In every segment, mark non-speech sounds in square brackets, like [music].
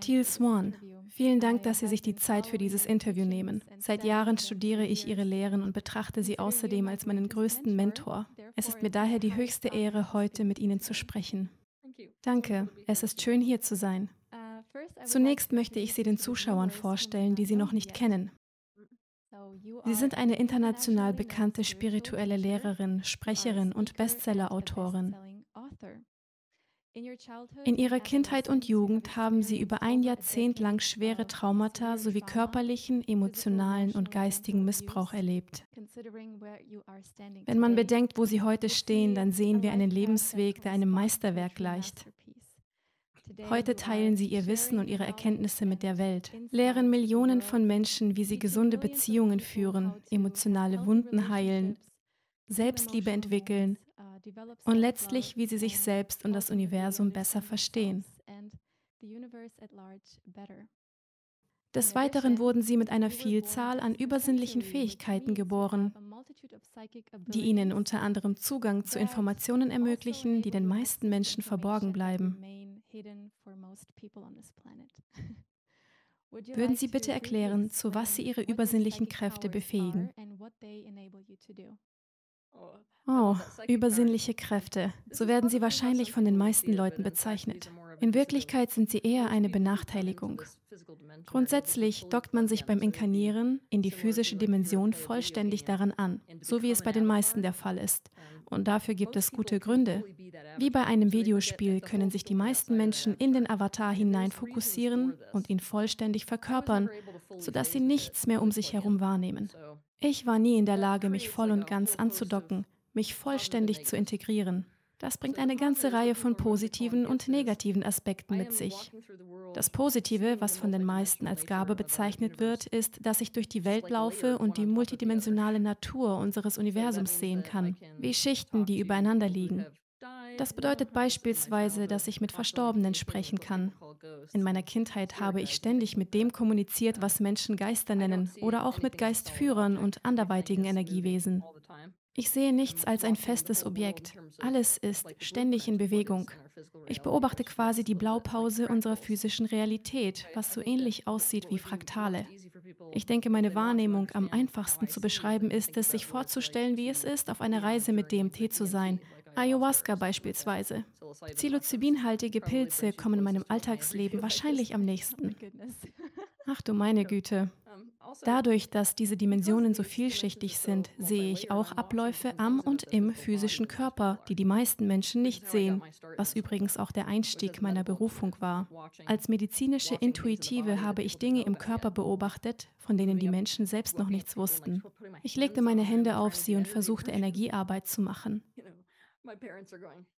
Teal Swan, vielen Dank, dass Sie sich die Zeit für dieses Interview nehmen. Seit Jahren studiere ich Ihre Lehren und betrachte Sie außerdem als meinen größten Mentor. Es ist mir daher die höchste Ehre, heute mit Ihnen zu sprechen. Danke, es ist schön hier zu sein. Zunächst möchte ich Sie den Zuschauern vorstellen, die Sie noch nicht kennen. Sie sind eine international bekannte spirituelle Lehrerin, Sprecherin und Bestsellerautorin. In ihrer Kindheit und Jugend haben sie über ein Jahrzehnt lang schwere Traumata sowie körperlichen, emotionalen und geistigen Missbrauch erlebt. Wenn man bedenkt, wo sie heute stehen, dann sehen wir einen Lebensweg, der einem Meisterwerk gleicht. Heute teilen sie ihr Wissen und ihre Erkenntnisse mit der Welt, lehren Millionen von Menschen, wie sie gesunde Beziehungen führen, emotionale Wunden heilen, Selbstliebe entwickeln und letztlich, wie sie sich selbst und das Universum besser verstehen. Des Weiteren wurden sie mit einer Vielzahl an übersinnlichen Fähigkeiten geboren, die ihnen unter anderem Zugang zu Informationen ermöglichen, die den meisten Menschen verborgen bleiben. Würden Sie bitte erklären, zu was Sie Ihre übersinnlichen Kräfte befähigen? Oh, übersinnliche Kräfte. So werden sie wahrscheinlich von den meisten Leuten bezeichnet. In Wirklichkeit sind sie eher eine Benachteiligung. Grundsätzlich dockt man sich beim Inkarnieren in die physische Dimension vollständig daran an, so wie es bei den meisten der Fall ist. Und dafür gibt es gute Gründe. Wie bei einem Videospiel können sich die meisten Menschen in den Avatar hinein fokussieren und ihn vollständig verkörpern, sodass sie nichts mehr um sich herum wahrnehmen. Ich war nie in der Lage, mich voll und ganz anzudocken, mich vollständig zu integrieren. Das bringt eine ganze Reihe von positiven und negativen Aspekten mit sich. Das Positive, was von den meisten als Gabe bezeichnet wird, ist, dass ich durch die Welt laufe und die multidimensionale Natur unseres Universums sehen kann, wie Schichten, die übereinander liegen. Das bedeutet beispielsweise, dass ich mit Verstorbenen sprechen kann. In meiner Kindheit habe ich ständig mit dem kommuniziert, was Menschen Geister nennen, oder auch mit Geistführern und anderweitigen Energiewesen. Ich sehe nichts als ein festes Objekt. Alles ist ständig in Bewegung. Ich beobachte quasi die Blaupause unserer physischen Realität, was so ähnlich aussieht wie Fraktale. Ich denke, meine Wahrnehmung am einfachsten zu beschreiben ist es, sich vorzustellen, wie es ist, auf einer Reise mit DMT zu sein. Ayahuasca beispielsweise. Psilocybinhaltige Pilze kommen in meinem Alltagsleben wahrscheinlich am nächsten. Ach du meine Güte. Dadurch, dass diese Dimensionen so vielschichtig sind, sehe ich auch Abläufe am und im physischen Körper, die die meisten Menschen nicht sehen, was übrigens auch der Einstieg meiner Berufung war. Als medizinische Intuitive habe ich Dinge im Körper beobachtet, von denen die Menschen selbst noch nichts wussten. Ich legte meine Hände auf sie und versuchte Energiearbeit zu machen.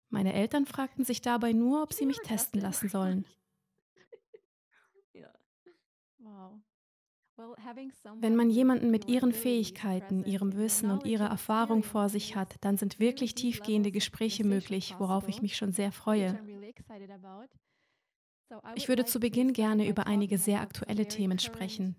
Meine Eltern fragten sich dabei nur, ob sie mich testen lassen sollen. [laughs] Wenn man jemanden mit ihren Fähigkeiten, ihrem Wissen und ihrer Erfahrung vor sich hat, dann sind wirklich tiefgehende Gespräche möglich, worauf ich mich schon sehr freue. Ich würde zu Beginn gerne über einige sehr aktuelle Themen sprechen.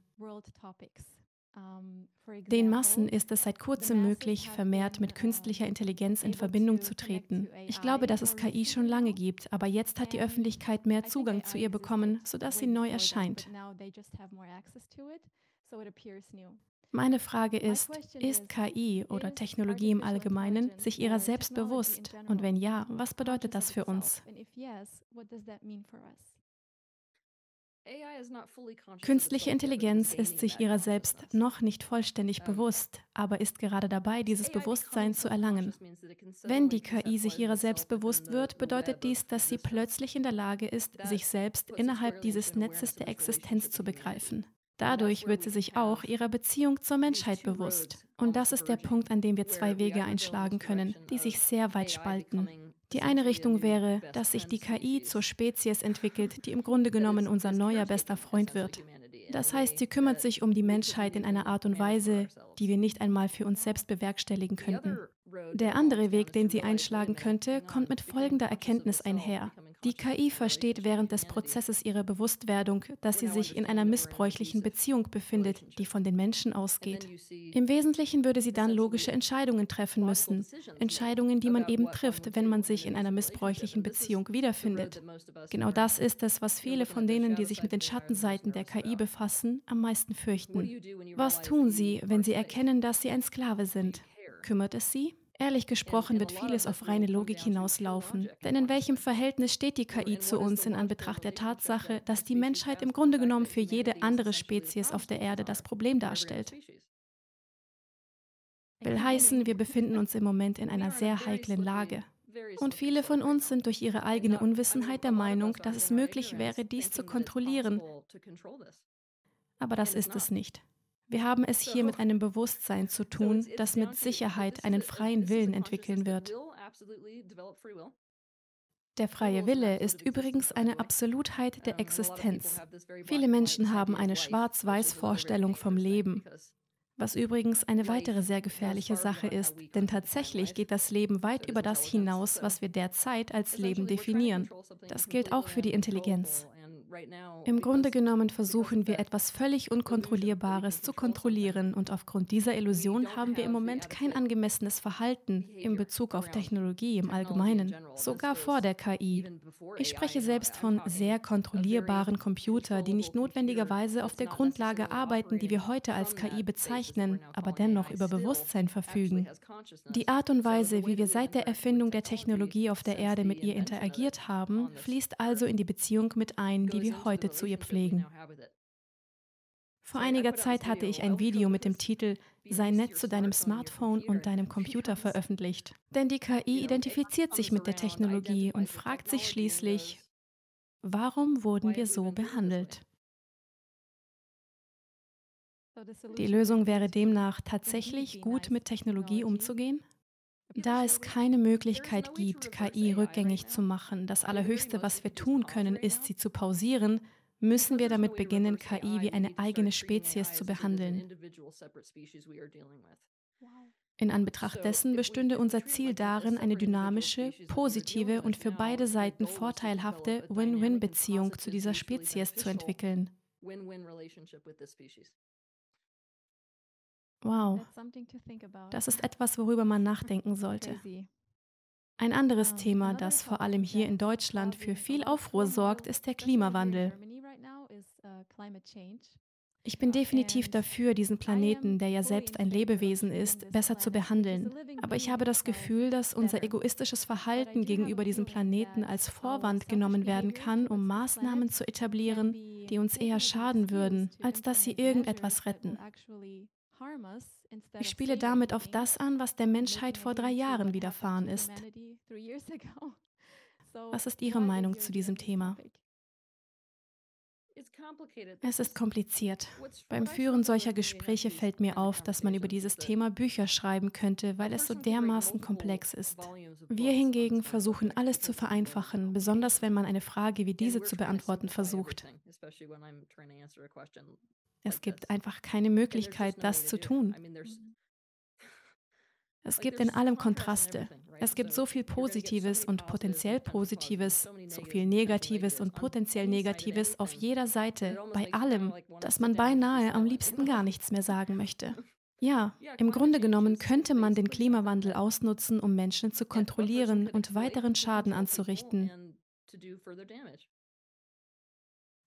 Den Massen ist es seit kurzem möglich, vermehrt mit künstlicher Intelligenz in Verbindung zu treten. Ich glaube, dass es KI schon lange gibt, aber jetzt hat die Öffentlichkeit mehr Zugang zu ihr bekommen, sodass sie neu erscheint. Meine Frage ist, ist KI oder Technologie im Allgemeinen sich ihrer selbst bewusst? Und wenn ja, was bedeutet das für uns? Künstliche Intelligenz ist sich ihrer selbst noch nicht vollständig bewusst, aber ist gerade dabei, dieses Bewusstsein zu erlangen. Wenn die KI sich ihrer selbst bewusst wird, bedeutet dies, dass sie plötzlich in der Lage ist, sich selbst innerhalb dieses Netzes der Existenz zu begreifen. Dadurch wird sie sich auch ihrer Beziehung zur Menschheit bewusst. Und das ist der Punkt, an dem wir zwei Wege einschlagen können, die sich sehr weit spalten. Die eine Richtung wäre, dass sich die KI zur Spezies entwickelt, die im Grunde genommen unser neuer bester Freund wird. Das heißt, sie kümmert sich um die Menschheit in einer Art und Weise, die wir nicht einmal für uns selbst bewerkstelligen könnten. Der andere Weg, den sie einschlagen könnte, kommt mit folgender Erkenntnis einher. Die KI versteht während des Prozesses ihrer Bewusstwerdung, dass sie sich in einer missbräuchlichen Beziehung befindet, die von den Menschen ausgeht. Im Wesentlichen würde sie dann logische Entscheidungen treffen müssen. Entscheidungen, die man eben trifft, wenn man sich in einer missbräuchlichen Beziehung wiederfindet. Genau das ist es, was viele von denen, die sich mit den Schattenseiten der KI befassen, am meisten fürchten. Was tun sie, wenn sie erkennen, dass sie ein Sklave sind? Kümmert es sie? Ehrlich gesprochen wird vieles auf reine Logik hinauslaufen. Denn in welchem Verhältnis steht die KI zu uns in Anbetracht der Tatsache, dass die Menschheit im Grunde genommen für jede andere Spezies auf der Erde das Problem darstellt? Will heißen, wir befinden uns im Moment in einer sehr heiklen Lage. Und viele von uns sind durch ihre eigene Unwissenheit der Meinung, dass es möglich wäre, dies zu kontrollieren. Aber das ist es nicht. Wir haben es hier mit einem Bewusstsein zu tun, das mit Sicherheit einen freien Willen entwickeln wird. Der freie Wille ist übrigens eine Absolutheit der Existenz. Viele Menschen haben eine Schwarz-Weiß-Vorstellung vom Leben, was übrigens eine weitere sehr gefährliche Sache ist, denn tatsächlich geht das Leben weit über das hinaus, was wir derzeit als Leben definieren. Das gilt auch für die Intelligenz. Im Grunde genommen versuchen wir etwas völlig Unkontrollierbares zu kontrollieren. Und aufgrund dieser Illusion haben wir im Moment kein angemessenes Verhalten in Bezug auf Technologie im Allgemeinen, sogar vor der KI. Ich spreche selbst von sehr kontrollierbaren Computern, die nicht notwendigerweise auf der Grundlage arbeiten, die wir heute als KI bezeichnen, aber dennoch über Bewusstsein verfügen. Die Art und Weise, wie wir seit der Erfindung der Technologie auf der Erde mit ihr interagiert haben, fließt also in die Beziehung mit ein, die wir heute zu ihr pflegen. Vor einiger Zeit hatte ich ein Video mit dem Titel Sei nett zu deinem Smartphone und deinem Computer veröffentlicht. Denn die KI identifiziert sich mit der Technologie und fragt sich schließlich, warum wurden wir so behandelt? Die Lösung wäre demnach tatsächlich gut mit Technologie umzugehen? Da es keine Möglichkeit gibt, KI rückgängig zu machen, das Allerhöchste, was wir tun können, ist, sie zu pausieren, müssen wir damit beginnen, KI wie eine eigene Spezies zu behandeln. In Anbetracht dessen bestünde unser Ziel darin, eine dynamische, positive und für beide Seiten vorteilhafte Win-Win-Beziehung zu dieser Spezies zu entwickeln. Wow, das ist etwas, worüber man nachdenken [laughs] sollte. Ein anderes Thema, das vor allem hier in Deutschland für viel Aufruhr sorgt, ist der Klimawandel. Ich bin definitiv dafür, diesen Planeten, der ja selbst ein Lebewesen ist, besser zu behandeln. Aber ich habe das Gefühl, dass unser egoistisches Verhalten gegenüber diesem Planeten als Vorwand genommen werden kann, um Maßnahmen zu etablieren, die uns eher schaden würden, als dass sie irgendetwas retten. Ich spiele damit auf das an, was der Menschheit vor drei Jahren widerfahren ist. [laughs] Was ist Ihre Meinung zu diesem Thema? Es ist kompliziert. Beim Führen solcher Gespräche fällt mir auf, dass man über dieses Thema Bücher schreiben könnte, weil es so dermaßen komplex ist. Wir hingegen versuchen alles zu vereinfachen, besonders wenn man eine Frage wie diese zu beantworten versucht. Es gibt einfach keine Möglichkeit, das zu tun. Es gibt in allem Kontraste. Es gibt so viel Positives und potenziell Positives, so viel Negatives und potenziell Negatives auf jeder Seite, bei allem, dass man beinahe am liebsten gar nichts mehr sagen möchte. [laughs] Ja, im Grunde genommen könnte man den Klimawandel ausnutzen, um Menschen zu kontrollieren und weiteren Schaden anzurichten.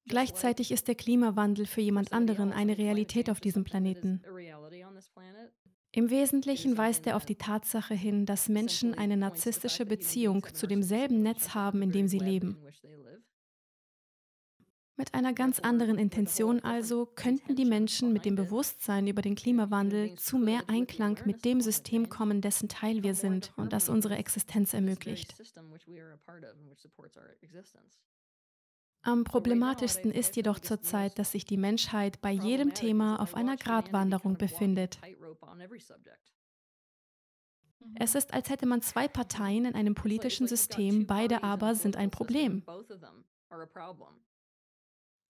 Gleichzeitig ist der Klimawandel für jemand anderen eine Realität auf diesem Planeten. Im Wesentlichen weist er auf die Tatsache hin, dass Menschen eine narzisstische Beziehung zu demselben Netz haben, in dem sie leben. Mit einer ganz anderen Intention also könnten die Menschen mit dem Bewusstsein über den Klimawandel zu mehr Einklang mit dem System kommen, dessen Teil wir sind und das unsere Existenz ermöglicht. Am problematischsten ist jedoch zurzeit, dass sich die Menschheit bei jedem Thema auf einer Gratwanderung befindet. Es ist, als hätte man zwei Parteien in einem politischen System, beide aber sind ein Problem.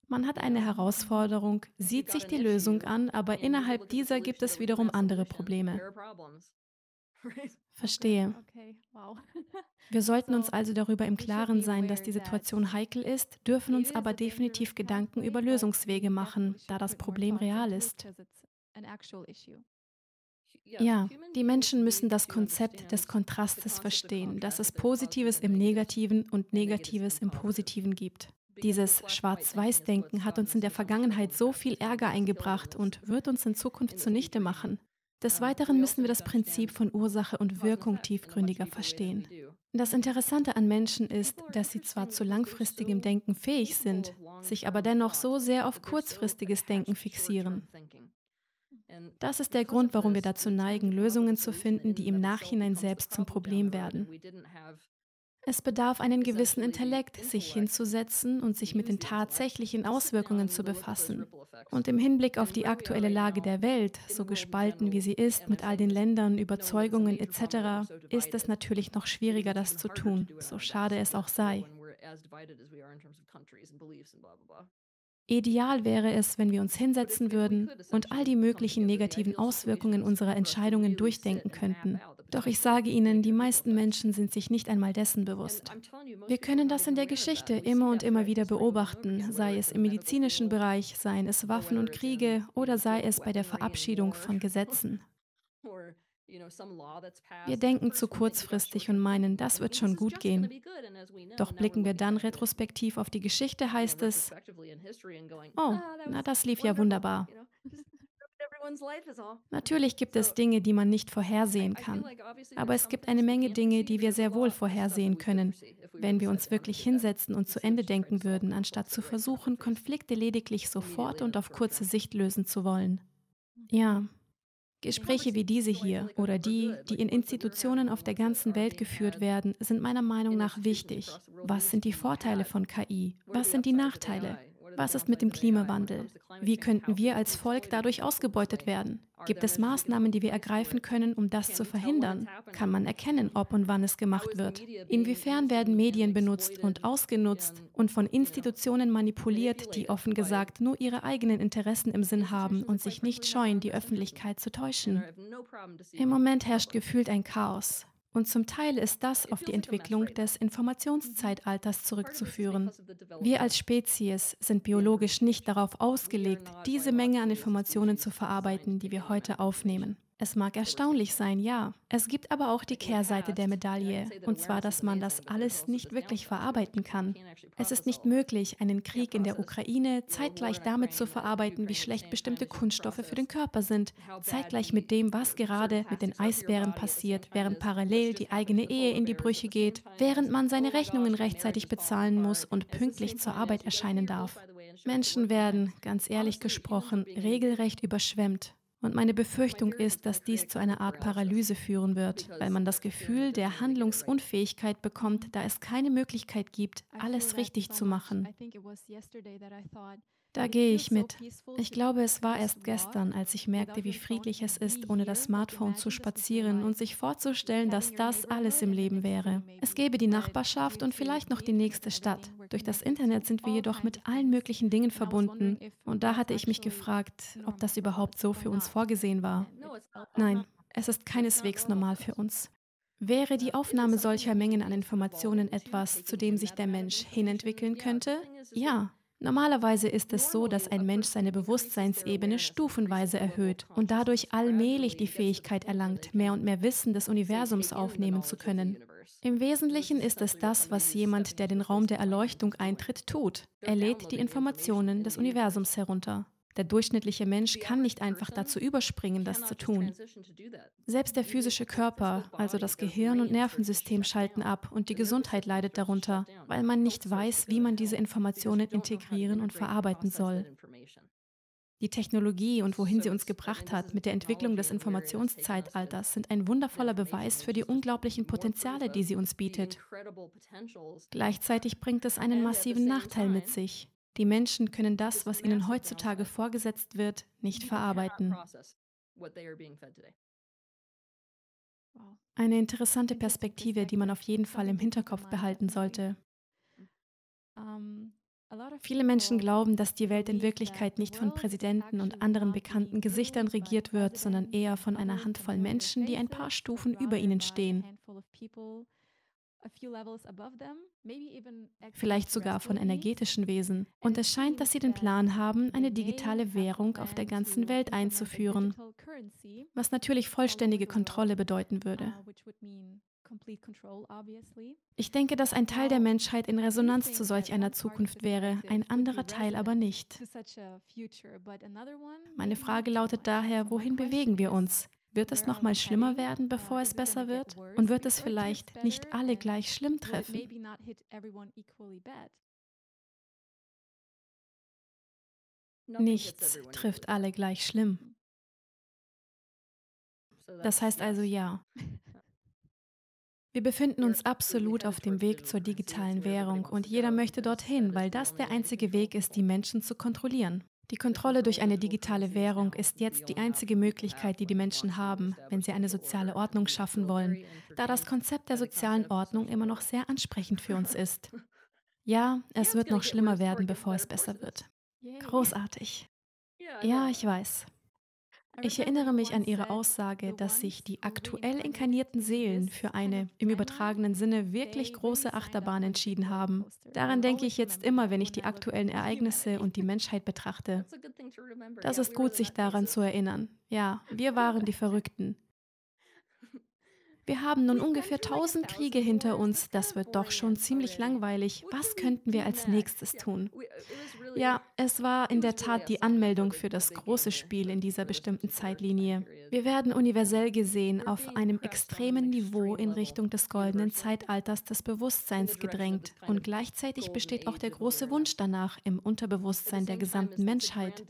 Man hat eine Herausforderung, sieht sich die Lösung an, aber innerhalb dieser gibt es wiederum andere Probleme. Verstehe. [laughs] Wir sollten uns also darüber im Klaren sein, dass die Situation heikel ist, dürfen uns aber definitiv Gedanken über Lösungswege machen, da das Problem real ist. Ja, die Menschen müssen das Konzept des Kontrastes verstehen, dass es Positives im Negativen und Negatives im Positiven gibt. Dieses Schwarz-Weiß-Denken hat uns in der Vergangenheit so viel Ärger eingebracht und wird uns in Zukunft zunichte machen. Des Weiteren müssen wir das Prinzip von Ursache und Wirkung tiefgründiger verstehen. Das Interessante an Menschen ist, dass sie zwar zu langfristigem Denken fähig sind, sich aber dennoch so sehr auf kurzfristiges Denken fixieren. Das ist der Grund, warum wir dazu neigen, Lösungen zu finden, die im Nachhinein selbst zum Problem werden. Es bedarf einen gewissen Intellekt, sich hinzusetzen und sich mit den tatsächlichen Auswirkungen zu befassen. Und im Hinblick auf die aktuelle Lage der Welt, so gespalten wie sie ist, mit all den Ländern, Überzeugungen etc., ist es natürlich noch schwieriger, das zu tun, so schade es auch sei. Ideal wäre es, wenn wir uns hinsetzen würden und all die möglichen negativen Auswirkungen unserer Entscheidungen durchdenken könnten. Doch ich sage Ihnen, die meisten Menschen sind sich nicht einmal dessen bewusst. Wir können das in der Geschichte immer und immer wieder beobachten, sei es im medizinischen Bereich, seien es Waffen und Kriege oder sei es bei der Verabschiedung von Gesetzen. Wir denken zu kurzfristig und meinen, das wird schon gut gehen. Doch blicken wir dann retrospektiv auf die Geschichte, heißt es, oh, ah, na das lief ja wunderbar. [laughs] Natürlich gibt es Dinge, die man nicht vorhersehen kann. Aber es gibt eine Menge Dinge, die wir sehr wohl vorhersehen können, wenn wir uns wirklich hinsetzen und zu Ende denken würden, anstatt zu versuchen, Konflikte lediglich sofort und auf kurze Sicht lösen zu wollen. Ja, Gespräche wie diese hier oder die, die in Institutionen auf der ganzen Welt geführt werden, sind meiner Meinung nach wichtig. Was sind die Vorteile von KI? Was sind die Nachteile? Was ist mit dem Klimawandel? Wie könnten wir als Volk dadurch ausgebeutet werden? Gibt es Maßnahmen, die wir ergreifen können, um das zu verhindern? Kann man erkennen, ob und wann es gemacht wird? Inwiefern werden Medien benutzt und ausgenutzt und von Institutionen manipuliert, die offen gesagt nur ihre eigenen Interessen im Sinn haben und sich nicht scheuen, die Öffentlichkeit zu täuschen? Im Moment herrscht gefühlt ein Chaos. Und zum Teil ist das auf die Entwicklung des Informationszeitalters zurückzuführen. Wir als Spezies sind biologisch nicht darauf ausgelegt, diese Menge an Informationen zu verarbeiten, die wir heute aufnehmen. Es mag erstaunlich sein, ja. Es gibt aber auch die Kehrseite der Medaille, und zwar, dass man das alles nicht wirklich verarbeiten kann. Es ist nicht möglich, einen Krieg in der Ukraine zeitgleich damit zu verarbeiten, wie schlecht bestimmte Kunststoffe für den Körper sind, zeitgleich mit dem, was gerade mit den Eisbären passiert, während parallel die eigene Ehe in die Brüche geht, während man seine Rechnungen rechtzeitig bezahlen muss und pünktlich zur Arbeit erscheinen darf. Menschen werden, ganz ehrlich gesprochen, regelrecht überschwemmt und meine Befürchtung ist, dass dies zu einer Art Paralyse führen wird, weil man das Gefühl der Handlungsunfähigkeit bekommt, da es keine Möglichkeit gibt, alles richtig zu machen. Da gehe ich mit. Ich glaube, es war erst gestern, als ich merkte, wie friedlich es ist, ohne das Smartphone zu spazieren und sich vorzustellen, dass das alles im Leben wäre. Es gäbe die Nachbarschaft und vielleicht noch die nächste Stadt. Durch das Internet sind wir jedoch mit allen möglichen Dingen verbunden. Und da hatte ich mich gefragt, ob das überhaupt so für uns vorgesehen war. Nein, es ist keineswegs normal für uns. Wäre die Aufnahme solcher Mengen an Informationen etwas, zu dem sich der Mensch hinentwickeln könnte? Ja. Normalerweise ist es so, dass ein Mensch seine Bewusstseinsebene stufenweise erhöht und dadurch allmählich die Fähigkeit erlangt, mehr und mehr Wissen des Universums aufnehmen zu können. Im Wesentlichen ist es das, was jemand, der den Raum der Erleuchtung eintritt, tut. Er lädt die Informationen des Universums herunter. Der durchschnittliche Mensch kann nicht einfach dazu überspringen, das zu tun. Selbst der physische Körper, also das Gehirn und Nervensystem schalten ab und die Gesundheit leidet darunter, weil man nicht weiß, wie man diese Informationen integrieren und verarbeiten soll. Die Technologie und wohin sie uns gebracht hat mit der Entwicklung des Informationszeitalters sind ein wundervoller Beweis für die unglaublichen Potenziale, die sie uns bietet. Gleichzeitig bringt es einen massiven Nachteil mit sich. Die Menschen können das, was ihnen heutzutage vorgesetzt wird, nicht verarbeiten. Eine interessante Perspektive, die man auf jeden Fall im Hinterkopf behalten sollte. Viele Menschen glauben, dass die Welt in Wirklichkeit nicht von Präsidenten und anderen bekannten Gesichtern regiert wird, sondern eher von einer Handvoll Menschen, die ein paar Stufen über ihnen stehen. Vielleicht sogar von energetischen Wesen. Und es scheint, dass sie den Plan haben, eine digitale Währung auf der ganzen Welt einzuführen, was natürlich vollständige Kontrolle bedeuten würde. Ich denke, dass ein Teil der Menschheit in Resonanz zu solch einer Zukunft wäre, ein anderer Teil aber nicht. Meine Frage lautet daher, wohin bewegen wir uns? Wird es noch mal schlimmer werden, bevor es besser wird? Und wird es vielleicht nicht alle gleich schlimm treffen? Nichts trifft alle gleich schlimm. Das heißt also ja. Wir befinden uns absolut auf dem Weg zur digitalen Währung und jeder möchte dorthin, weil das der einzige Weg ist, die Menschen zu kontrollieren. Die Kontrolle durch eine digitale Währung ist jetzt die einzige Möglichkeit, die die Menschen haben, wenn sie eine soziale Ordnung schaffen wollen, da das Konzept der sozialen Ordnung immer noch sehr ansprechend für uns ist. Ja, es wird noch schlimmer werden, bevor es besser wird. Großartig. Ja, ich weiß. Ich erinnere mich an Ihre Aussage, dass sich die aktuell inkarnierten Seelen für eine im übertragenen Sinne wirklich große Achterbahn entschieden haben. Daran denke ich jetzt immer, wenn ich die aktuellen Ereignisse und die Menschheit betrachte. Das ist gut, sich daran zu erinnern. Ja, wir waren die Verrückten. Wir haben nun ungefähr 1000 Kriege hinter uns. Das wird doch schon ziemlich langweilig. Was könnten wir als nächstes tun? Ja, es war in der Tat die Anmeldung für das große Spiel in dieser bestimmten Zeitlinie. Wir werden universell gesehen auf einem extremen Niveau in Richtung des goldenen Zeitalters des Bewusstseins gedrängt. Und gleichzeitig besteht auch der große Wunsch danach im Unterbewusstsein der gesamten Menschheit.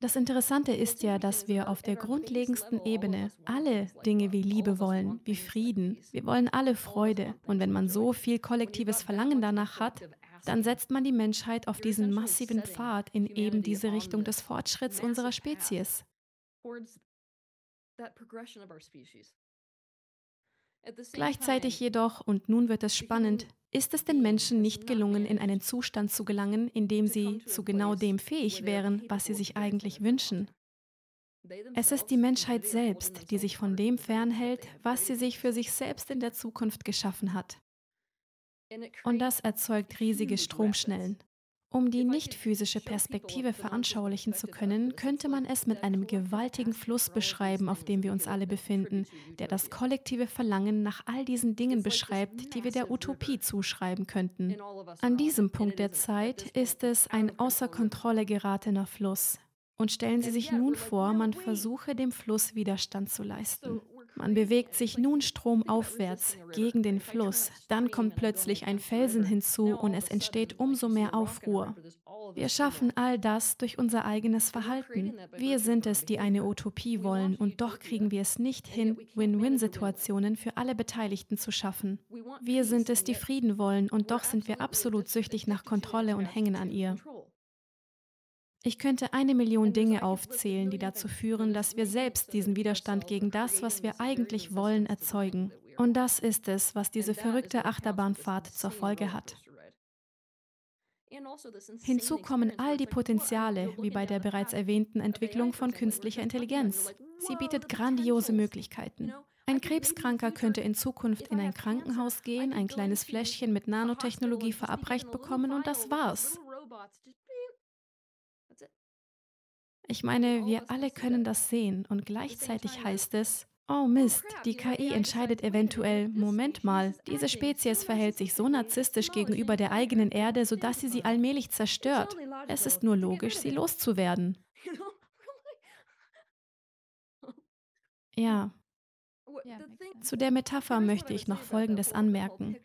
Das Interessante ist ja, dass wir auf der grundlegendsten Ebene alle Dinge wie Liebe wollen, wie Frieden. Wir wollen alle Freude. Und wenn man so viel kollektives Verlangen danach hat, dann setzt man die Menschheit auf diesen massiven Pfad in eben diese Richtung des Fortschritts unserer Spezies. Gleichzeitig jedoch, und nun wird es spannend, ist es den Menschen nicht gelungen, in einen Zustand zu gelangen, in dem sie zu genau dem fähig wären, was sie sich eigentlich wünschen. Es ist die Menschheit selbst, die sich von dem fernhält, was sie sich für sich selbst in der Zukunft geschaffen hat. Und das erzeugt riesige Stromschnellen. Um die nicht-physische Perspektive veranschaulichen zu können, könnte man es mit einem gewaltigen Fluss beschreiben, auf dem wir uns alle befinden, der das kollektive Verlangen nach all diesen Dingen beschreibt, die wir der Utopie zuschreiben könnten. An diesem Punkt der Zeit ist es ein außer Kontrolle geratener Fluss. Und stellen Sie sich nun vor, man versuche dem Fluss Widerstand zu leisten. Man bewegt sich nun stromaufwärts gegen den Fluss. Dann kommt plötzlich ein Felsen hinzu und es entsteht umso mehr Aufruhr. Wir schaffen all das durch unser eigenes Verhalten. Wir sind es, die eine Utopie wollen und doch kriegen wir es nicht hin, Win-Win-Situationen für alle Beteiligten zu schaffen. Wir sind es, die Frieden wollen und doch sind wir absolut süchtig nach Kontrolle und hängen an ihr. Ich könnte eine Million Dinge aufzählen, die dazu führen, dass wir selbst diesen Widerstand gegen das, was wir eigentlich wollen, erzeugen. Und das ist es, was diese verrückte Achterbahnfahrt zur Folge hat. Hinzu kommen all die Potenziale, wie bei der bereits erwähnten Entwicklung von künstlicher Intelligenz. Sie bietet grandiose Möglichkeiten. Ein Krebskranker könnte in Zukunft in ein Krankenhaus gehen, ein kleines Fläschchen mit Nanotechnologie verabreicht bekommen und das war's. Ich meine, wir alle können das sehen. Und gleichzeitig heißt es, Oh Mist, die KI entscheidet eventuell, Moment mal, diese Spezies verhält sich so narzisstisch gegenüber der eigenen Erde, sodass sie sie allmählich zerstört. Es ist nur logisch, sie loszuwerden. [laughs] [laughs] Ja, zu der Metapher möchte ich noch Folgendes anmerken.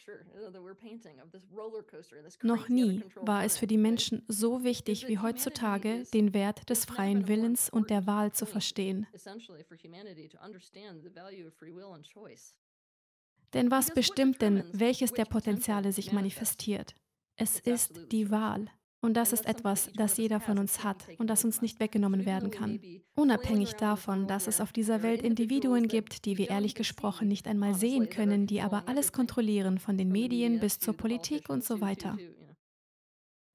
Noch nie war es für die Menschen so wichtig wie heutzutage, den Wert des freien Willens und der Wahl zu verstehen. Denn was bestimmt denn, welches der Potenziale sich manifestiert? Es ist die Wahl. Und das ist etwas, das jeder von uns hat und das uns nicht weggenommen werden kann. Unabhängig davon, dass es auf dieser Welt Individuen gibt, die wir ehrlich gesprochen nicht einmal sehen können, die aber alles kontrollieren, von den Medien bis zur Politik und so weiter.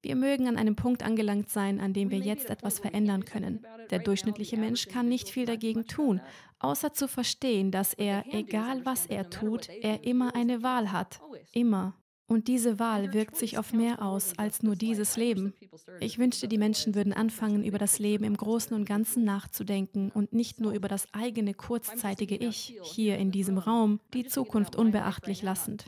Wir mögen an einem Punkt angelangt sein, an dem wir jetzt etwas verändern können. Der durchschnittliche Mensch kann nicht viel dagegen tun, außer zu verstehen, dass er, egal was er tut, er immer eine Wahl hat. Immer. Und diese Wahl wirkt sich auf mehr aus als nur dieses Leben. Ich wünschte, die Menschen würden anfangen, über das Leben im Großen und Ganzen nachzudenken und nicht nur über das eigene kurzzeitige Ich, hier in diesem Raum, die Zukunft unbeachtlich lassend.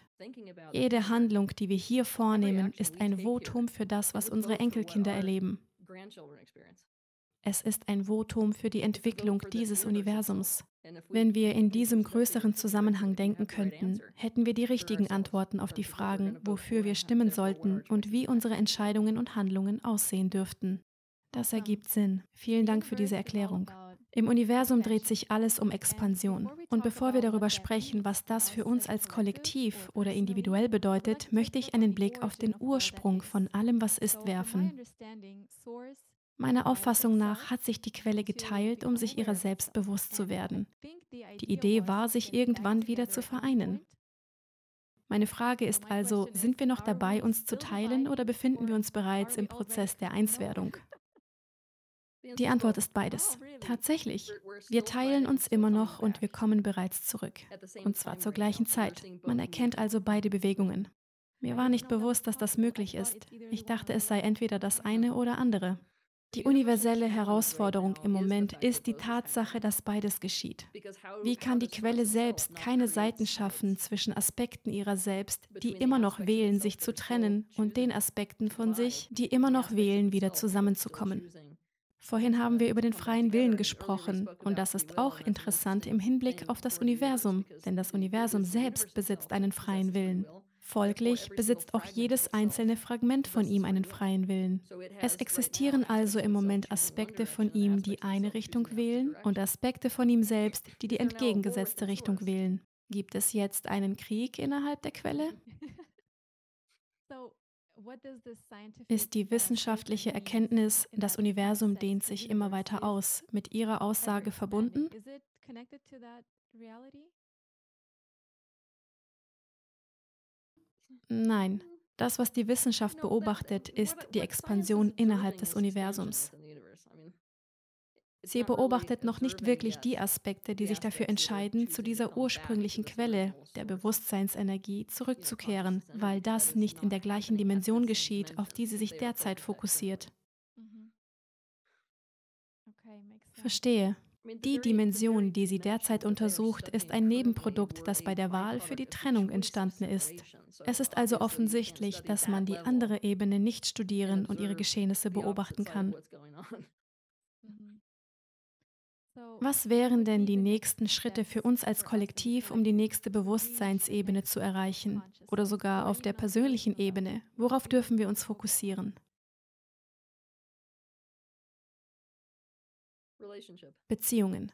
Jede Handlung, die wir hier vornehmen, ist ein Votum für das, was unsere Enkelkinder erleben. Es ist ein Votum für die Entwicklung dieses Universums. Wenn wir in diesem größeren Zusammenhang denken könnten, hätten wir die richtigen Antworten auf die Fragen, wofür wir stimmen sollten und wie unsere Entscheidungen und Handlungen aussehen dürften. Das ergibt Sinn. Vielen Dank für diese Erklärung. Im Universum dreht sich alles um Expansion. Und bevor wir darüber sprechen, was das für uns als Kollektiv oder individuell bedeutet, möchte ich einen Blick auf den Ursprung von allem, was ist, werfen. Meiner Auffassung nach hat sich die Quelle geteilt, um sich ihrer selbst bewusst zu werden. Die Idee war, sich irgendwann wieder zu vereinen. Meine Frage ist also, sind wir noch dabei, uns zu teilen oder befinden wir uns bereits im Prozess der Einswerdung? Die Antwort ist beides. Tatsächlich. Wir teilen uns immer noch und wir kommen bereits zurück. Und zwar zur gleichen Zeit. Man erkennt also beide Bewegungen. Mir war nicht bewusst, dass das möglich ist. Ich dachte, es sei entweder das eine oder andere. Die universelle Herausforderung im Moment ist die Tatsache, dass beides geschieht. Wie kann die Quelle selbst keine Seiten schaffen zwischen Aspekten ihrer selbst, die immer noch wählen, sich zu trennen, und den Aspekten von sich, die immer noch wählen, wieder zusammenzukommen? Vorhin haben wir über den freien Willen gesprochen und das ist auch interessant im Hinblick auf das Universum, denn das Universum selbst besitzt einen freien Willen. Folglich besitzt auch jedes einzelne Fragment von ihm einen freien Willen. Es existieren also im Moment Aspekte von ihm, die eine Richtung wählen und Aspekte von ihm selbst, die die entgegengesetzte Richtung wählen. Gibt es jetzt einen Krieg innerhalb der Quelle? Ist die wissenschaftliche Erkenntnis, das Universum dehnt sich immer weiter aus, mit Ihrer Aussage verbunden? Nein, das, was die Wissenschaft beobachtet, ist die Expansion innerhalb des Universums. Sie beobachtet noch nicht wirklich die Aspekte, die sich dafür entscheiden, zu dieser ursprünglichen Quelle der Bewusstseinsenergie zurückzukehren, weil das nicht in der gleichen Dimension geschieht, auf die sie sich derzeit fokussiert. Verstehe. Die Dimension, die sie derzeit untersucht, ist ein Nebenprodukt, das bei der Wahl für die Trennung entstanden ist. Es ist also offensichtlich, dass man die andere Ebene nicht studieren und ihre Geschehnisse beobachten kann. [laughs] Was wären denn die nächsten Schritte für uns als Kollektiv, um die nächste Bewusstseinsebene zu erreichen? Oder sogar auf der persönlichen Ebene? Worauf dürfen wir uns fokussieren? Beziehungen.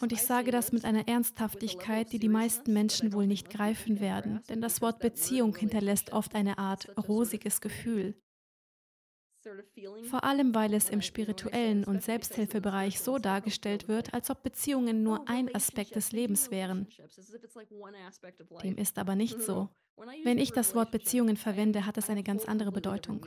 Und ich sage das mit einer Ernsthaftigkeit, die die meisten Menschen wohl nicht greifen werden, denn das Wort Beziehung hinterlässt oft eine Art rosiges Gefühl. Vor allem, weil es im spirituellen und Selbsthilfebereich so dargestellt wird, als ob Beziehungen nur ein Aspekt des Lebens wären. Dem ist aber nicht so. Wenn ich das Wort Beziehungen verwende, hat es eine ganz andere Bedeutung.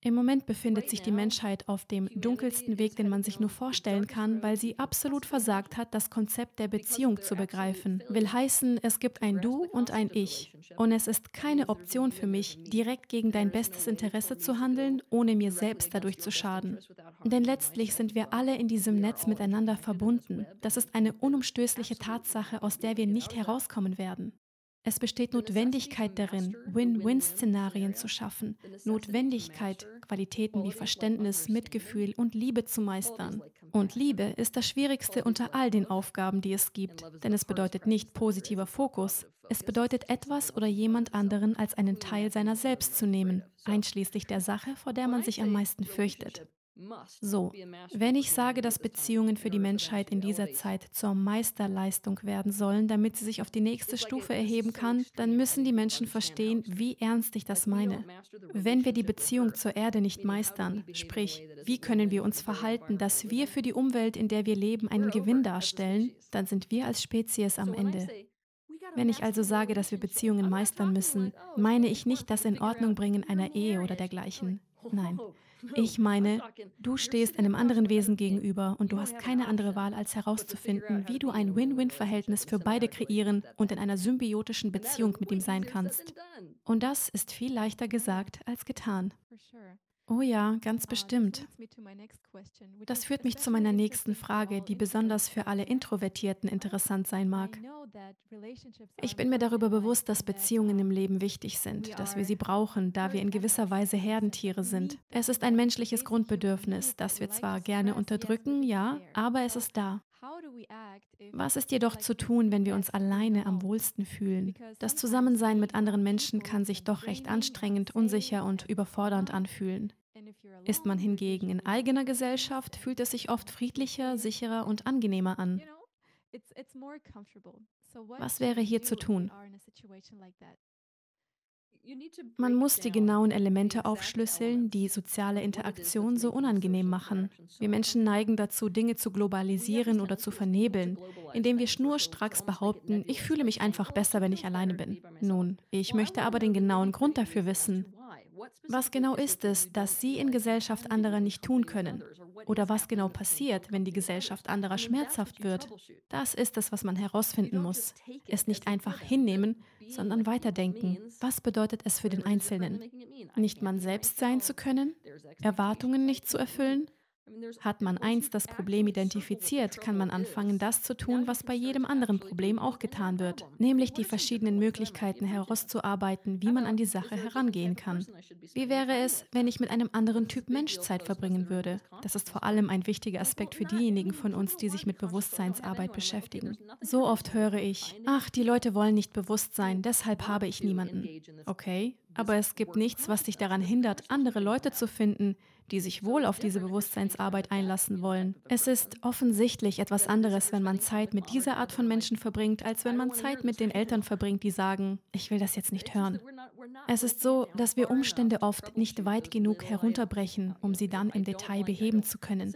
Im Moment befindet sich die Menschheit auf dem dunkelsten Weg, den man sich nur vorstellen kann, weil sie absolut versagt hat, das Konzept der Beziehung zu begreifen. Will heißen, es gibt ein Du und ein Ich. Und es ist keine Option für mich, direkt gegen dein bestes Interesse zu handeln, ohne mir selbst dadurch zu schaden. Denn letztlich sind wir alle in diesem Netz miteinander verbunden. Das ist eine unumstößliche Tatsache, aus der wir nicht herauskommen werden. Es besteht Notwendigkeit darin, Win-Win-Szenarien zu schaffen, Notwendigkeit, Qualitäten wie Verständnis, Mitgefühl und Liebe zu meistern. Und Liebe ist das Schwierigste unter all den Aufgaben, die es gibt, denn es bedeutet nicht positiver Fokus. Es bedeutet etwas oder jemand anderen als einen Teil seiner selbst zu nehmen, einschließlich der Sache, vor der man sich am meisten fürchtet. So, wenn ich sage, dass Beziehungen für die Menschheit in dieser Zeit zur Meisterleistung werden sollen, damit sie sich auf die nächste Stufe erheben kann, dann müssen die Menschen verstehen, wie ernst ich das meine. Wenn wir die Beziehung zur Erde nicht meistern, sprich, wie können wir uns verhalten, dass wir für die Umwelt, in der wir leben, einen Gewinn darstellen, dann sind wir als Spezies am Ende. Wenn ich also sage, dass wir Beziehungen meistern müssen, meine ich nicht das in Ordnung bringen einer Ehe oder dergleichen. Nein. Ich meine, du stehst einem anderen Wesen gegenüber und du hast keine andere Wahl, als herauszufinden, wie du ein Win-Win-Verhältnis für beide kreieren und in einer symbiotischen Beziehung mit ihm sein kannst. Und das ist viel leichter gesagt als getan. Oh ja, ganz uh, bestimmt. Das führt mich zu meiner nächsten Frage, die besonders für alle Introvertierten interessant sein mag. Ich bin mir darüber bewusst, dass Beziehungen im Leben wichtig sind, dass wir sie brauchen, da wir in gewisser Weise Herdentiere sind. Es ist ein menschliches Grundbedürfnis, das wir zwar gerne unterdrücken, ja, aber es ist da. Was ist jedoch zu tun, wenn wir uns alleine am wohlsten fühlen? Das Zusammensein mit anderen Menschen kann sich doch recht anstrengend, unsicher und überfordernd anfühlen. Ist man hingegen in eigener Gesellschaft, fühlt es sich oft friedlicher, sicherer und angenehmer an. Was wäre hier zu tun? Man muss die genauen Elemente aufschlüsseln, die soziale Interaktion so unangenehm machen. Wir Menschen neigen dazu, Dinge zu globalisieren oder zu vernebeln, indem wir schnurstracks behaupten, ich fühle mich einfach besser, wenn ich alleine bin. Nun, ich möchte aber den genauen Grund dafür wissen. Was genau ist es, das Sie in Gesellschaft anderer nicht tun können? Oder was genau passiert, wenn die Gesellschaft anderer schmerzhaft wird? Das ist es, was man herausfinden muss. Es nicht einfach hinnehmen, sondern weiterdenken. Was bedeutet es für den Einzelnen? Nicht man selbst sein zu können? Erwartungen nicht zu erfüllen? Hat man eins das Problem identifiziert, kann man anfangen, das zu tun, was bei jedem anderen Problem auch getan wird, nämlich die verschiedenen Möglichkeiten herauszuarbeiten, wie man an die Sache herangehen kann. Wie wäre es, wenn ich mit einem anderen Typ Mensch Zeit verbringen würde? Das ist vor allem ein wichtiger Aspekt für diejenigen von uns, die sich mit Bewusstseinsarbeit beschäftigen. So oft höre ich, ach, die Leute wollen nicht bewusst sein, deshalb habe ich niemanden. Okay, aber es gibt nichts, was dich daran hindert, andere Leute zu finden, die sich wohl auf diese Bewusstseinsarbeit einlassen wollen. Es ist offensichtlich etwas anderes, wenn man Zeit mit dieser Art von Menschen verbringt, als wenn man Zeit mit den Eltern verbringt, die sagen, ich will das jetzt nicht hören. Es ist so, dass wir Umstände oft nicht weit genug herunterbrechen, um sie dann im Detail beheben zu können.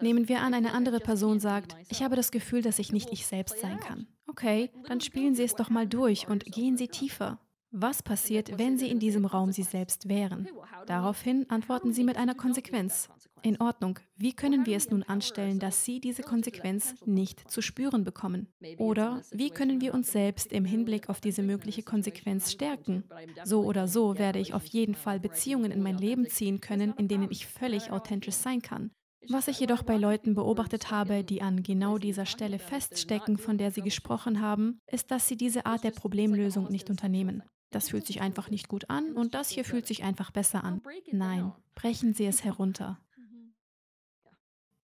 Nehmen wir an, eine andere Person sagt, ich habe das Gefühl, dass ich nicht ich selbst sein kann. Okay, dann spielen Sie es doch mal durch und gehen Sie tiefer. Was passiert, wenn Sie in diesem Raum Sie selbst wären? Daraufhin antworten Sie mit einer Konsequenz. In Ordnung, wie können wir es nun anstellen, dass Sie diese Konsequenz nicht zu spüren bekommen? Oder wie können wir uns selbst im Hinblick auf diese mögliche Konsequenz stärken? So oder so werde ich auf jeden Fall Beziehungen in mein Leben ziehen können, in denen ich völlig authentisch sein kann. Was ich jedoch bei Leuten beobachtet habe, die an genau dieser Stelle feststecken, von der sie gesprochen haben, ist, dass sie diese Art der Problemlösung nicht unternehmen. Das fühlt sich einfach nicht gut an und das hier fühlt sich einfach besser an. Nein, brechen Sie es herunter.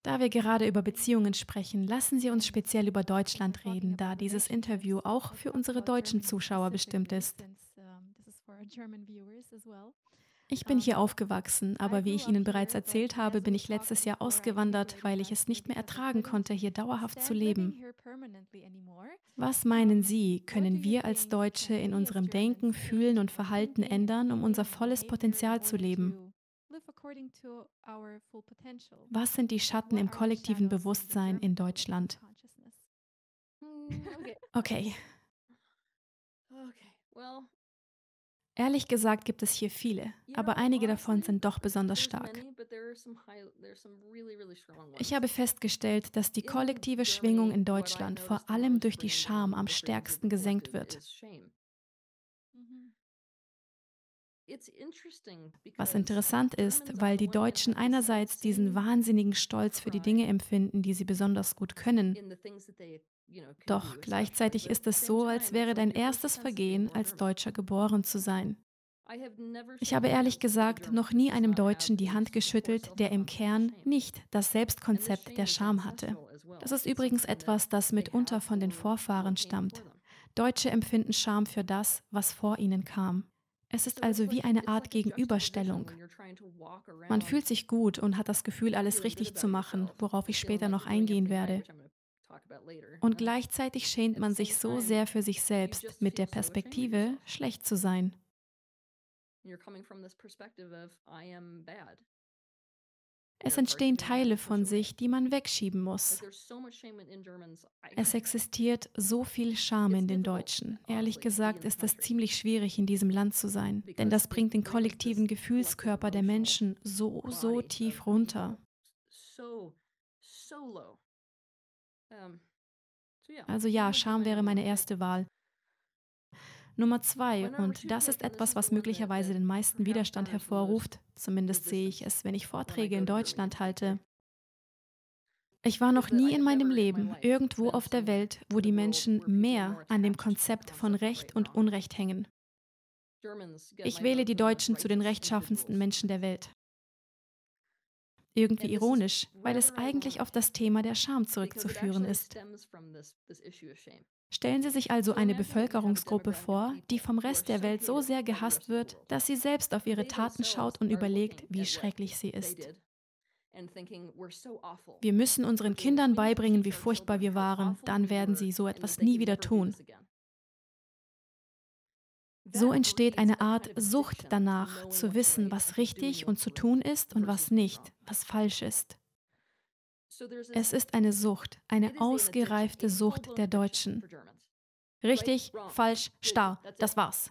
Da wir gerade über Beziehungen sprechen, lassen Sie uns speziell über Deutschland reden, da dieses Interview auch für unsere deutschen Zuschauer bestimmt ist. Ich bin hier aufgewachsen, aber wie ich Ihnen bereits erzählt habe, bin ich letztes Jahr ausgewandert, weil ich es nicht mehr ertragen konnte, hier dauerhaft zu leben. Was meinen Sie, können wir als Deutsche in unserem Denken, Fühlen und Verhalten ändern, um unser volles Potenzial zu leben? Was sind die Schatten im kollektiven Bewusstsein in Deutschland? Okay. Ehrlich gesagt gibt es hier viele, aber einige davon sind doch besonders stark. Ich habe festgestellt, dass die kollektive Schwingung in Deutschland vor allem durch die Scham am stärksten gesenkt wird. Was interessant ist, weil die Deutschen einerseits diesen wahnsinnigen Stolz für die Dinge empfinden, die sie besonders gut können. Doch gleichzeitig ist es so, als wäre dein erstes Vergehen, als Deutscher geboren zu sein. Ich habe ehrlich gesagt noch nie einem Deutschen die Hand geschüttelt, der im Kern nicht das Selbstkonzept der Scham hatte. Das ist übrigens etwas, das mitunter von den Vorfahren stammt. Deutsche empfinden Scham für das, was vor ihnen kam. Es ist also wie eine Art Gegenüberstellung. Man fühlt sich gut und hat das Gefühl, alles richtig zu machen, worauf ich später noch eingehen werde. Und gleichzeitig schämt man sich so sehr für sich selbst, mit der Perspektive, schlecht zu sein. Es entstehen Teile von sich, die man wegschieben muss. Es [laughs] existiert so viel Scham in den Deutschen. Ehrlich gesagt ist es ziemlich schwierig, in diesem Land zu sein, denn das bringt den kollektiven Gefühlskörper der Menschen so, so tief runter. Also ja, Scham wäre meine erste Wahl. Nummer zwei, und das ist etwas, was möglicherweise den meisten Widerstand hervorruft, zumindest sehe ich es, wenn ich Vorträge in Deutschland halte. Ich war noch nie in meinem Leben irgendwo auf der Welt, wo die Menschen mehr an dem Konzept von Recht und Unrecht hängen. Ich wähle die Deutschen zu den rechtschaffensten Menschen der Welt. Irgendwie ironisch, weil es eigentlich auf das Thema der Scham zurückzuführen ist. Stellen Sie sich also eine Bevölkerungsgruppe vor, die vom Rest der Welt so sehr gehasst wird, dass sie selbst auf ihre Taten schaut und überlegt, wie schrecklich sie ist. Wir müssen unseren Kindern beibringen, wie furchtbar wir waren, dann werden sie so etwas nie wieder tun. So entsteht eine Art Sucht danach, zu wissen, was richtig und zu tun ist und was nicht, was falsch ist. Es ist eine Sucht, eine ausgereifte Sucht der Deutschen. Richtig, falsch, starr, das war's.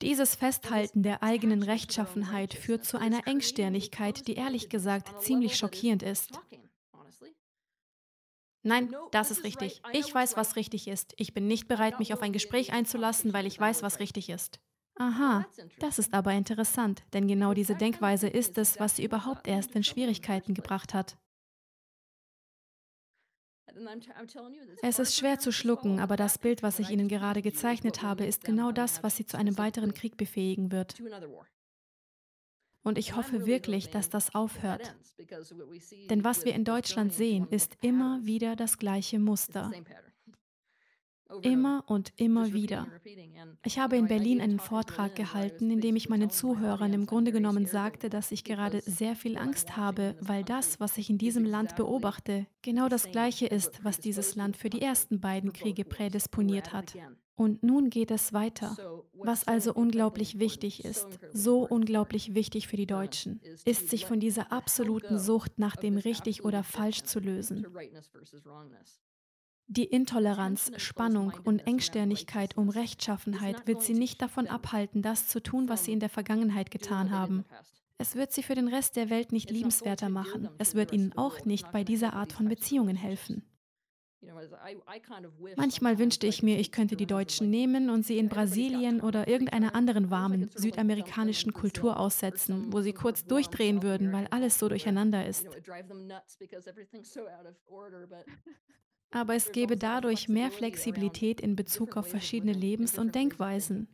Dieses Festhalten der eigenen Rechtschaffenheit führt zu einer Engstirnigkeit, die ehrlich gesagt ziemlich schockierend ist. Nein, das ist richtig. Ich weiß, was richtig ist. Ich bin nicht bereit, mich auf ein Gespräch einzulassen, weil ich weiß, was richtig ist. Aha, das ist aber interessant, denn genau diese Denkweise ist es, was sie überhaupt erst in Schwierigkeiten gebracht hat. Es ist schwer zu schlucken, aber das Bild, was ich Ihnen gerade gezeichnet habe, ist genau das, was Sie zu einem weiteren Krieg befähigen wird. Und ich hoffe wirklich, dass das aufhört. Denn was wir in Deutschland sehen, ist immer wieder das gleiche Muster. [laughs] Immer und immer wieder. Ich habe in Berlin einen Vortrag gehalten, in dem ich meinen Zuhörern im Grunde genommen sagte, dass ich gerade sehr viel Angst habe, weil das, was ich in diesem Land beobachte, genau das Gleiche ist, was dieses Land für die ersten beiden Kriege prädisponiert hat. Und nun geht es weiter. Was also unglaublich wichtig ist, so unglaublich wichtig für die Deutschen, ist, sich von dieser absoluten Sucht nach dem richtig oder falsch zu lösen. Die Intoleranz, Spannung und Engstirnigkeit um Rechtschaffenheit wird sie nicht davon abhalten, das zu tun, was sie in der Vergangenheit getan haben. Es wird sie für den Rest der Welt nicht liebenswerter machen. Es wird ihnen auch nicht bei dieser Art von Beziehungen helfen. Manchmal wünschte ich mir, ich könnte die Deutschen nehmen und sie in Brasilien oder irgendeiner anderen warmen südamerikanischen Kultur aussetzen, wo sie kurz durchdrehen würden, weil alles so durcheinander ist. aber es gäbe dadurch mehr Flexibilität in Bezug auf verschiedene Lebens- und Denkweisen.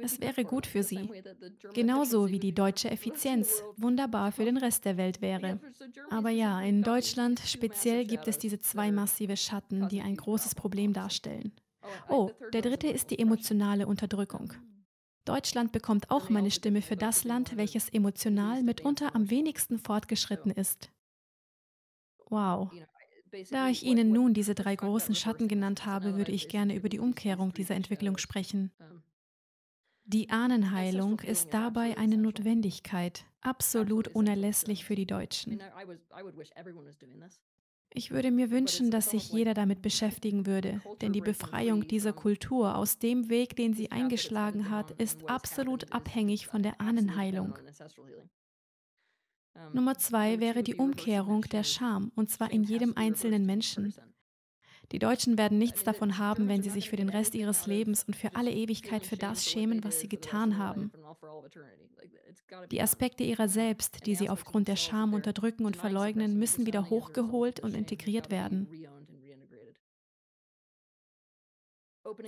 Es wäre gut für sie, genauso wie die deutsche [laughs] Effizienz wunderbar für den Rest der Welt wäre. Aber ja, in Deutschland speziell gibt es diese zwei massive Schatten, die ein großes Problem darstellen. Oh, der dritte ist die emotionale Unterdrückung. Deutschland bekommt auch meine Stimme für das Land, welches emotional mitunter am wenigsten fortgeschritten ist. Wow. Da ich Ihnen nun diese drei großen Schatten genannt habe, würde ich gerne über die Umkehrung dieser Entwicklung sprechen. Die Ahnenheilung ist dabei eine Notwendigkeit, absolut unerlässlich für die Deutschen. Ich würde mir wünschen, dass sich jeder damit beschäftigen würde, denn die Befreiung dieser Kultur aus dem Weg, den sie eingeschlagen hat, ist absolut abhängig von der Ahnenheilung. Nummer zwei wäre die Umkehrung der Scham, und zwar in jedem einzelnen Menschen. Die Deutschen werden nichts davon haben, wenn sie sich für den Rest ihres Lebens und für alle Ewigkeit für das schämen, was sie getan haben. Die Aspekte ihrer selbst, die sie aufgrund der Scham unterdrücken und verleugnen, müssen wieder hochgeholt und integriert werden.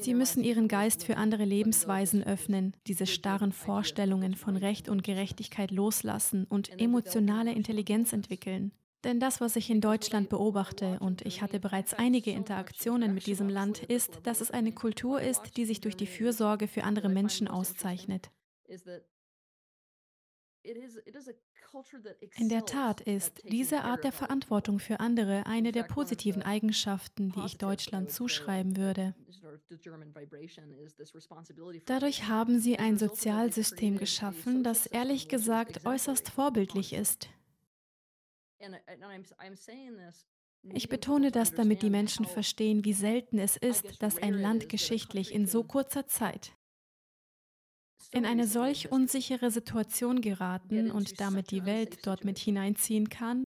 Sie müssen ihren Geist für andere Lebensweisen öffnen, diese starren Vorstellungen von Recht und Gerechtigkeit loslassen und emotionale Intelligenz entwickeln. Denn das, was ich in Deutschland beobachte, und ich hatte bereits einige Interaktionen mit diesem Land, ist, dass es eine Kultur ist, die sich durch die Fürsorge für andere Menschen auszeichnet. In der Tat ist diese Art der Verantwortung für andere eine der positiven Eigenschaften, die ich Deutschland zuschreiben würde. Dadurch haben sie ein Sozialsystem geschaffen, das ehrlich gesagt äußerst vorbildlich ist. Ich betone das, damit die Menschen verstehen, wie selten es ist, dass ein Land geschichtlich in so kurzer Zeit in eine solch unsichere Situation geraten und damit die Welt dort mit hineinziehen kann.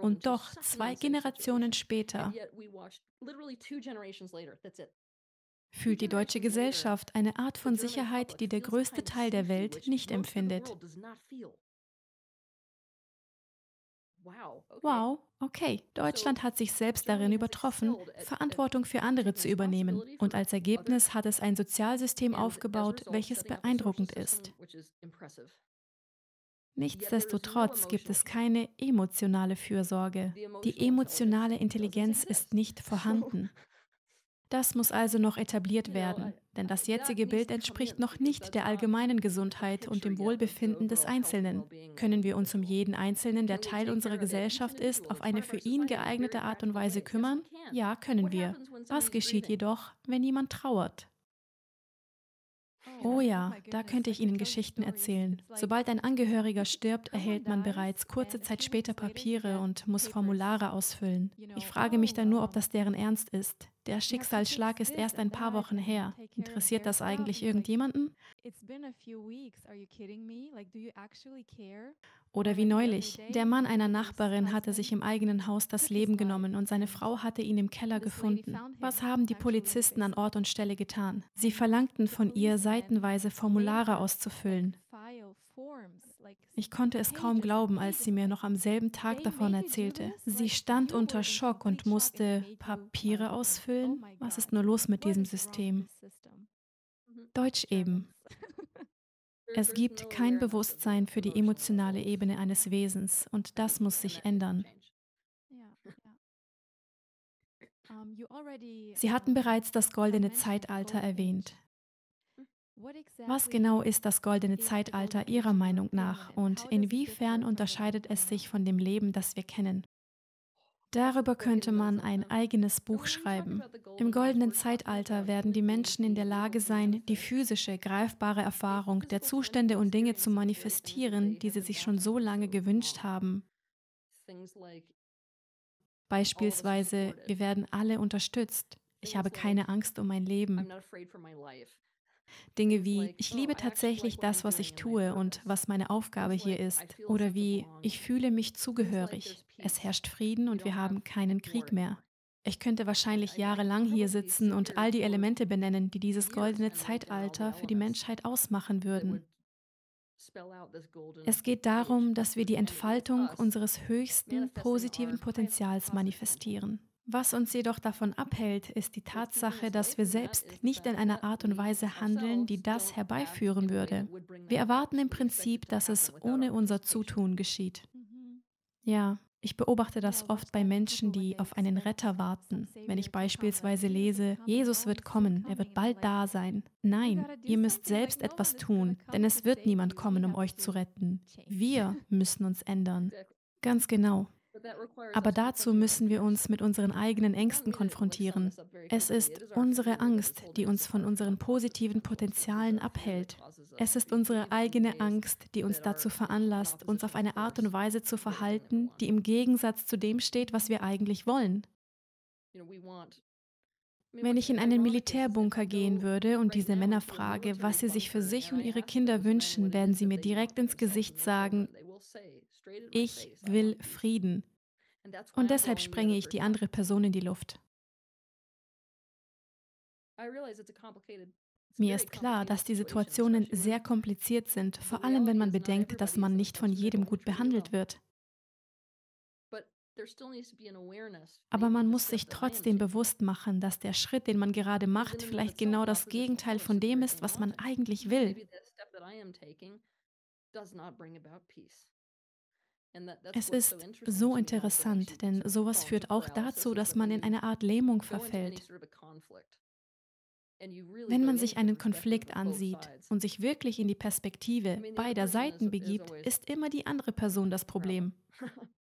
Und doch zwei Generationen später fühlt die deutsche Gesellschaft eine Art von Sicherheit, die der größte Teil der Welt nicht empfindet. Wow, okay. Deutschland hat sich selbst darin übertroffen, Verantwortung für andere zu übernehmen. Und als Ergebnis hat es ein Sozialsystem aufgebaut, welches beeindruckend ist. Nichtsdestotrotz gibt es keine emotionale Fürsorge. Die emotionale Intelligenz ist nicht [laughs] vorhanden. Das muss also noch etabliert werden, denn das jetzige Bild entspricht noch nicht der allgemeinen Gesundheit und dem Wohlbefinden des Einzelnen. Können wir uns um jeden Einzelnen, der Teil unserer Gesellschaft ist, auf eine für ihn geeignete Art und Weise kümmern? Ja, können wir. Was geschieht jedoch, wenn jemand trauert? Oh ja, da könnte ich Ihnen Geschichten erzählen. Sobald ein Angehöriger [laughs] stirbt, erhält man bereits kurze Zeit später Papiere und muss Formulare ausfüllen. Ich frage mich dann nur, ob das deren Ernst ist. Der Schicksalsschlag ist erst ein paar Wochen her. Interessiert das eigentlich irgendjemanden? Oder wie neulich. Der Mann einer Nachbarin hatte sich im eigenen Haus das Leben genommen und seine Frau hatte ihn im Keller gefunden. Was haben die Polizisten an Ort und Stelle getan? Sie verlangten von ihr, seitenweise Formulare auszufüllen. Ich konnte es kaum glauben, als sie mir noch am selben Tag davon erzählte. Sie stand unter Schock und musste Papiere ausfüllen. Was ist nur los mit diesem System? Deutsch eben. Es gibt kein Bewusstsein für die emotionale Ebene eines Wesens und das muss sich ändern. Sie hatten bereits das goldene Zeitalter erwähnt. Was genau ist das goldene Zeitalter Ihrer Meinung nach und inwiefern unterscheidet es sich von dem Leben, das wir kennen? Darüber könnte man ein eigenes Buch schreiben. Im goldenen Zeitalter werden die Menschen in der Lage sein, die physische, greifbare Erfahrung der Zustände und Dinge zu manifestieren, die sie sich schon so lange gewünscht haben. Beispielsweise, wir werden alle unterstützt. Ich habe keine Angst um mein Leben. Dinge wie, ich liebe tatsächlich das, was ich tue und was meine Aufgabe hier ist. Oder wie, ich fühle mich zugehörig. Es herrscht Frieden und wir haben keinen Krieg mehr. Ich könnte wahrscheinlich jahrelang hier sitzen und all die Elemente benennen, die dieses goldene Zeitalter für die Menschheit ausmachen würden. Es geht darum, dass wir die Entfaltung unseres höchsten positiven Potenzials manifestieren. Was uns jedoch davon abhält, ist die Tatsache, dass wir selbst nicht in einer Art und Weise handeln, die das herbeiführen würde. Wir erwarten im Prinzip, dass es ohne unser Zutun geschieht. Ja, ich beobachte das oft bei Menschen, die auf einen Retter warten. Wenn ich beispielsweise lese, Jesus wird kommen, er wird bald da sein. Nein, ihr müsst selbst etwas tun, denn es wird niemand kommen, um euch zu retten. Wir müssen uns ändern. Ganz genau. Aber dazu müssen wir uns mit unseren eigenen Ängsten konfrontieren. Es ist unsere Angst, die uns von unseren positiven Potenzialen abhält. Es ist unsere eigene Angst, die uns dazu veranlasst, uns auf eine Art und Weise zu verhalten, die im Gegensatz zu dem steht, was wir eigentlich wollen. Wenn ich in einen Militärbunker gehen würde und diese Männer frage, was sie sich für sich und ihre Kinder wünschen, werden sie mir direkt ins Gesicht sagen, ich will Frieden. Und deshalb sprenge ich die andere Person in die Luft. Mir ist klar, dass die Situationen sehr kompliziert sind, vor allem wenn man bedenkt, dass man nicht von jedem gut behandelt wird. Aber man muss sich trotzdem bewusst machen, dass der Schritt, den man gerade macht, vielleicht genau das Gegenteil von dem ist, was man eigentlich will. Es ist so interessant, denn sowas führt auch dazu, dass man in eine Art Lähmung verfällt. Wenn man sich einen Konflikt ansieht und sich wirklich in die Perspektive beider Seiten begibt, ist immer die andere Person das Problem. [laughs]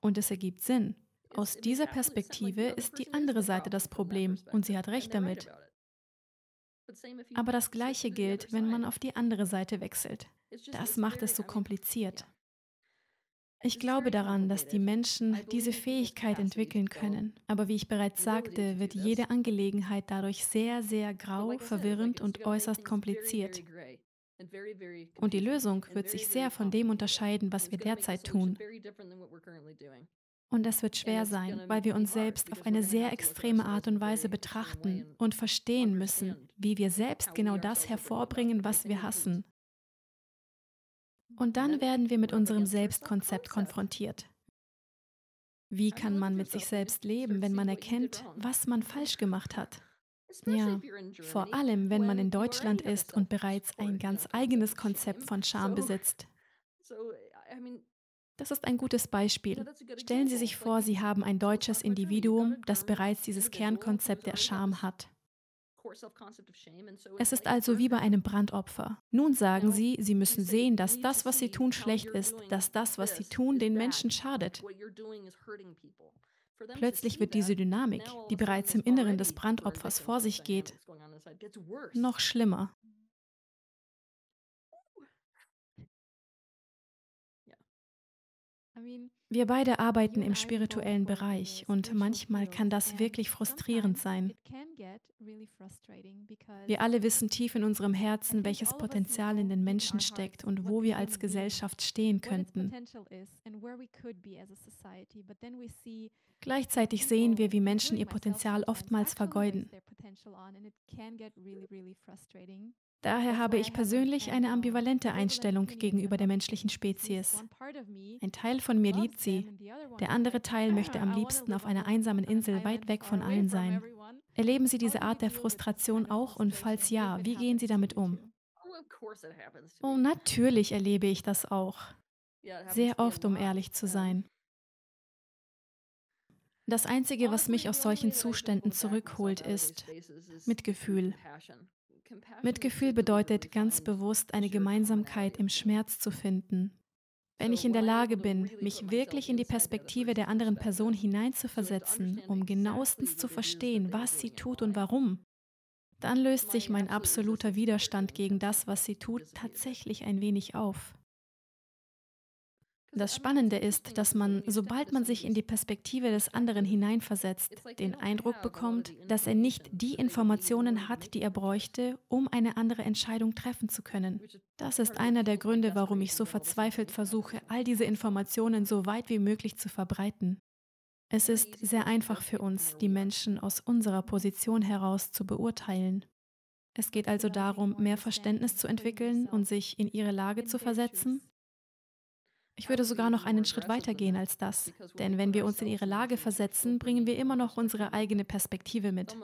Und es ergibt Sinn. Aus dieser Perspektive ist die andere Seite das Problem und sie hat recht damit. Aber das Gleiche gilt, wenn man auf die andere Seite wechselt. Das macht es so kompliziert. Ich glaube daran, dass die Menschen diese Fähigkeit entwickeln können. Aber wie ich bereits sagte, wird jede Angelegenheit dadurch sehr, sehr grau, verwirrend und äußerst kompliziert. Und die Lösung wird sich sehr von dem unterscheiden, was wir derzeit tun. Und es wird schwer sein, weil wir uns selbst auf eine sehr extreme Art und Weise betrachten und verstehen müssen, wie wir selbst genau das hervorbringen, was wir hassen. Und dann werden wir mit unserem Selbstkonzept konfrontiert. Wie kann man mit sich selbst leben, wenn man erkennt, was man falsch gemacht hat? Ja, vor allem, wenn man in Deutschland ist und bereits ein ganz eigenes Konzept von Scham besitzt. Das ist ein gutes Beispiel. Stellen Sie sich vor, Sie haben ein deutsches Individuum, das bereits dieses Kernkonzept der Scham hat. Es ist also wie bei einem Brandopfer. Nun sagen Sie, Sie müssen sehen, dass das, was Sie tun, schlecht ist, dass das, was Sie tun, den Menschen schadet. Plötzlich wird diese Dynamik, die bereits im Inneren des Brandopfers vor sich geht, noch schlimmer. Wir beide arbeiten im spirituellen Bereich und manchmal kann das wirklich frustrierend sein. Wir alle wissen tief in unserem Herzen, welches Potenzial in den Menschen steckt und wo wir als Gesellschaft stehen könnten. Gleichzeitig sehen wir, wie Menschen ihr Potenzial oftmals vergeuden. Daher habe ich persönlich eine ambivalente Einstellung gegenüber der menschlichen Spezies. Ein Teil von mir liebt sie, der andere Teil möchte am liebsten auf einer einsamen Insel weit weg von allen sein. Erleben Sie diese Art der Frustration auch und falls ja, wie gehen Sie damit um? Oh, natürlich erlebe ich das auch. Sehr oft, um ehrlich zu sein. Das Einzige, was mich aus solchen Zuständen zurückholt, ist Mitgefühl. Mitgefühl bedeutet ganz bewusst eine Gemeinsamkeit im Schmerz zu finden. Wenn ich in der Lage bin, mich wirklich in die Perspektive der anderen Person hineinzuversetzen, um genauestens zu verstehen, was sie tut und warum, dann löst sich mein absoluter Widerstand gegen das, was sie tut, tatsächlich ein wenig auf. Das Spannende ist, dass man, sobald man sich in die Perspektive des anderen hineinversetzt, den Eindruck bekommt, dass er nicht die Informationen hat, die er bräuchte, um eine andere Entscheidung treffen zu können. Das ist einer der Gründe, warum ich so verzweifelt versuche, all diese Informationen so weit wie möglich zu verbreiten. Es ist sehr einfach für uns, die Menschen aus unserer Position heraus zu beurteilen. Es geht also darum, mehr Verständnis zu entwickeln und sich in ihre Lage zu versetzen ich würde sogar noch einen Schritt weiter gehen als das. Denn wenn wir uns in ihre Lage versetzen, bringen wir immer noch unsere eigene Perspektive mit.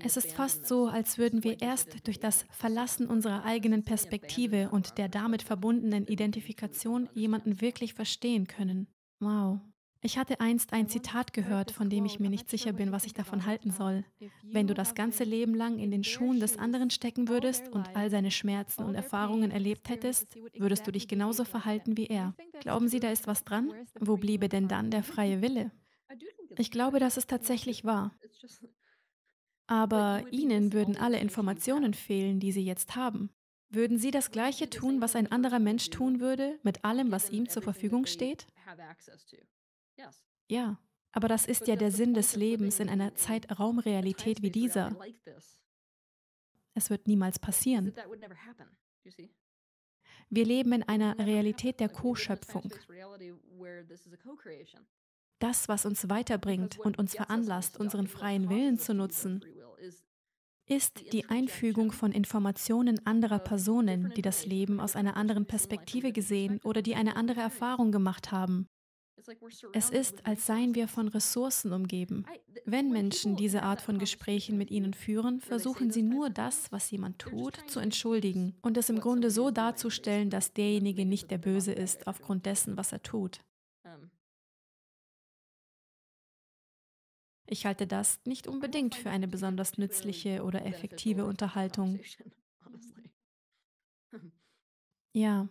Es ist fast so, als würden wir erst durch das Verlassen unserer eigenen Perspektive und der damit verbundenen Identifikation jemanden wirklich verstehen können. Wow. Ich hatte einst ein Zitat gehört, von dem ich mir nicht sicher bin, was ich davon halten soll. Wenn du das ganze Leben lang in den Schuhen des anderen stecken würdest und all seine Schmerzen und Erfahrungen erlebt hättest, würdest du dich genauso verhalten wie er. Glauben Sie, da ist was dran? Wo bliebe denn dann der freie Wille? Ich glaube, dass es tatsächlich wahr. Aber Ihnen würden alle Informationen fehlen, die Sie jetzt haben. Würden Sie das Gleiche tun, was ein anderer Mensch tun würde, mit allem, was ihm zur Verfügung steht? Ja, aber das ist ja der Sinn des Lebens in einer Zeitraumrealität wie dieser. Es wird niemals passieren. Wir leben in einer Realität der Co-Schöpfung. Das, was uns weiterbringt und uns veranlasst, unseren freien Willen zu nutzen, ist die Einfügung von Informationen anderer Personen, die das Leben aus einer anderen Perspektive gesehen oder die eine andere Erfahrung gemacht haben. Es ist, als seien wir von Ressourcen umgeben. Wenn Menschen diese Art von Gesprächen mit ihnen führen, versuchen sie nur das, was jemand tut, zu entschuldigen und es im Grunde so darzustellen, dass derjenige nicht der Böse ist aufgrund dessen, was er tut. Ich halte das nicht unbedingt für eine besonders nützliche oder effektive Unterhaltung. [laughs] Ja.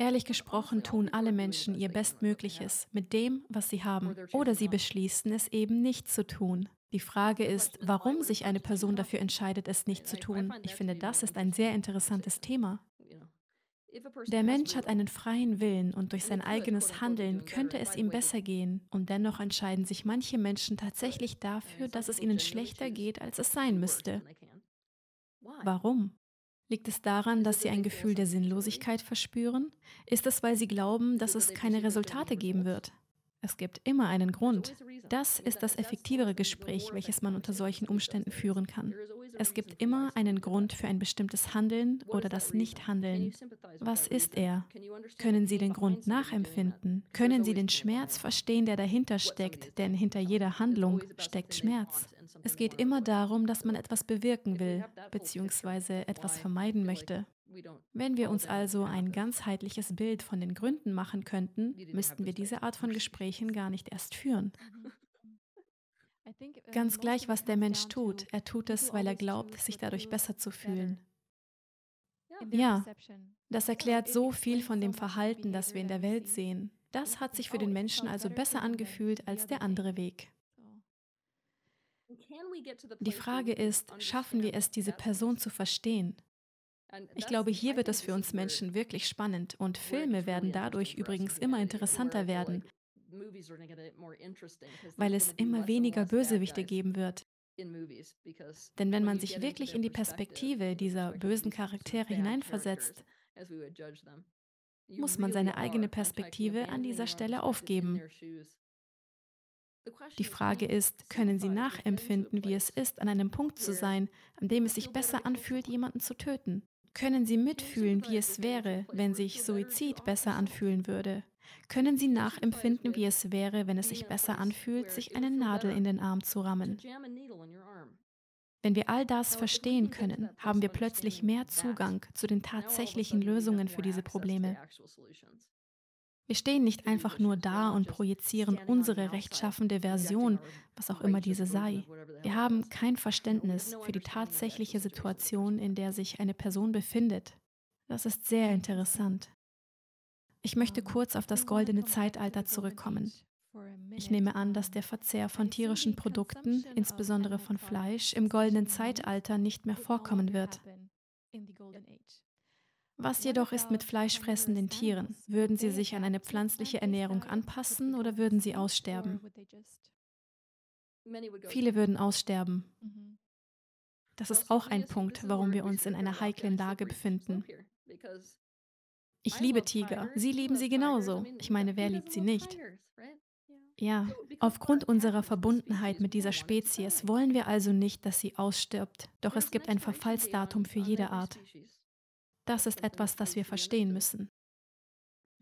Ehrlich gesprochen tun alle Menschen ihr Bestmögliches mit dem, was sie haben, oder sie beschließen es eben nicht zu tun. Die Frage ist, warum sich eine Person dafür entscheidet, es nicht zu tun. Ich finde, das ist ein sehr interessantes Thema. Der Mensch hat einen freien Willen und durch sein eigenes Handeln könnte es ihm besser gehen. Und dennoch entscheiden sich manche Menschen tatsächlich dafür, dass es ihnen schlechter geht, als es sein müsste. Warum? Liegt es daran, dass sie ein Gefühl der Sinnlosigkeit verspüren? Ist es, weil sie glauben, dass es keine Resultate geben wird? Es gibt immer einen Grund. Das ist das effektivere Gespräch, welches man unter solchen Umständen führen kann. Es gibt immer einen Grund für ein bestimmtes Handeln oder das Nichthandeln. Was ist er? Können Sie den Grund nachempfinden? Können Sie den Schmerz verstehen, der dahinter steckt? Denn hinter jeder Handlung steckt Schmerz. Es geht immer darum, dass man etwas bewirken will, beziehungsweise etwas vermeiden möchte. Wenn wir uns also ein ganzheitliches Bild von den Gründen machen könnten, müssten wir diese Art von Gesprächen gar nicht erst führen. Ganz gleich, was der Mensch tut, er tut es, weil er glaubt, sich dadurch besser zu fühlen. Ja, das erklärt so viel von dem Verhalten, das wir in der Welt sehen. Das hat sich für den Menschen also besser angefühlt als der andere Weg. Die Frage ist, schaffen wir es, diese Person zu verstehen? Ich glaube, hier wird es für uns Menschen wirklich spannend und Filme werden dadurch übrigens immer interessanter werden, weil es immer weniger Bösewichte geben wird. Denn wenn man sich wirklich in die Perspektive dieser bösen Charaktere hineinversetzt, muss man seine eigene Perspektive an dieser Stelle aufgeben. Die Frage ist, können Sie nachempfinden, wie es ist, an einem Punkt zu sein, an dem es sich besser anfühlt, jemanden zu töten? Können Sie mitfühlen, wie es wäre, wenn sich Suizid besser anfühlen würde? Können Sie nachempfinden, wie es wäre, wenn es sich besser anfühlt, sich eine Nadel in den Arm zu rammen? Wenn wir all das verstehen können, haben wir plötzlich mehr Zugang zu den tatsächlichen Lösungen für diese Probleme. Wir stehen nicht einfach nur da und projizieren unsere rechtschaffende Version, was auch immer diese sei. Wir haben kein Verständnis für die tatsächliche Situation, in der sich eine Person befindet. Das ist sehr interessant. Ich möchte kurz auf das goldene Zeitalter zurückkommen. Ich nehme an, dass der Verzehr von tierischen Produkten, insbesondere von Fleisch, im goldenen Zeitalter nicht mehr vorkommen wird. Was jedoch ist mit fleischfressenden Tieren? Würden sie sich an eine pflanzliche Ernährung anpassen oder würden sie aussterben? Viele würden aussterben. Das ist auch ein Punkt, warum wir uns in einer heiklen Lage befinden. Ich liebe Tiger. Sie lieben sie genauso. Ich meine, wer liebt sie nicht? Ja, aufgrund unserer Verbundenheit mit dieser Spezies wollen wir also nicht, dass sie ausstirbt. Doch es gibt ein Verfallsdatum für jede Art. Das ist etwas, das wir verstehen müssen.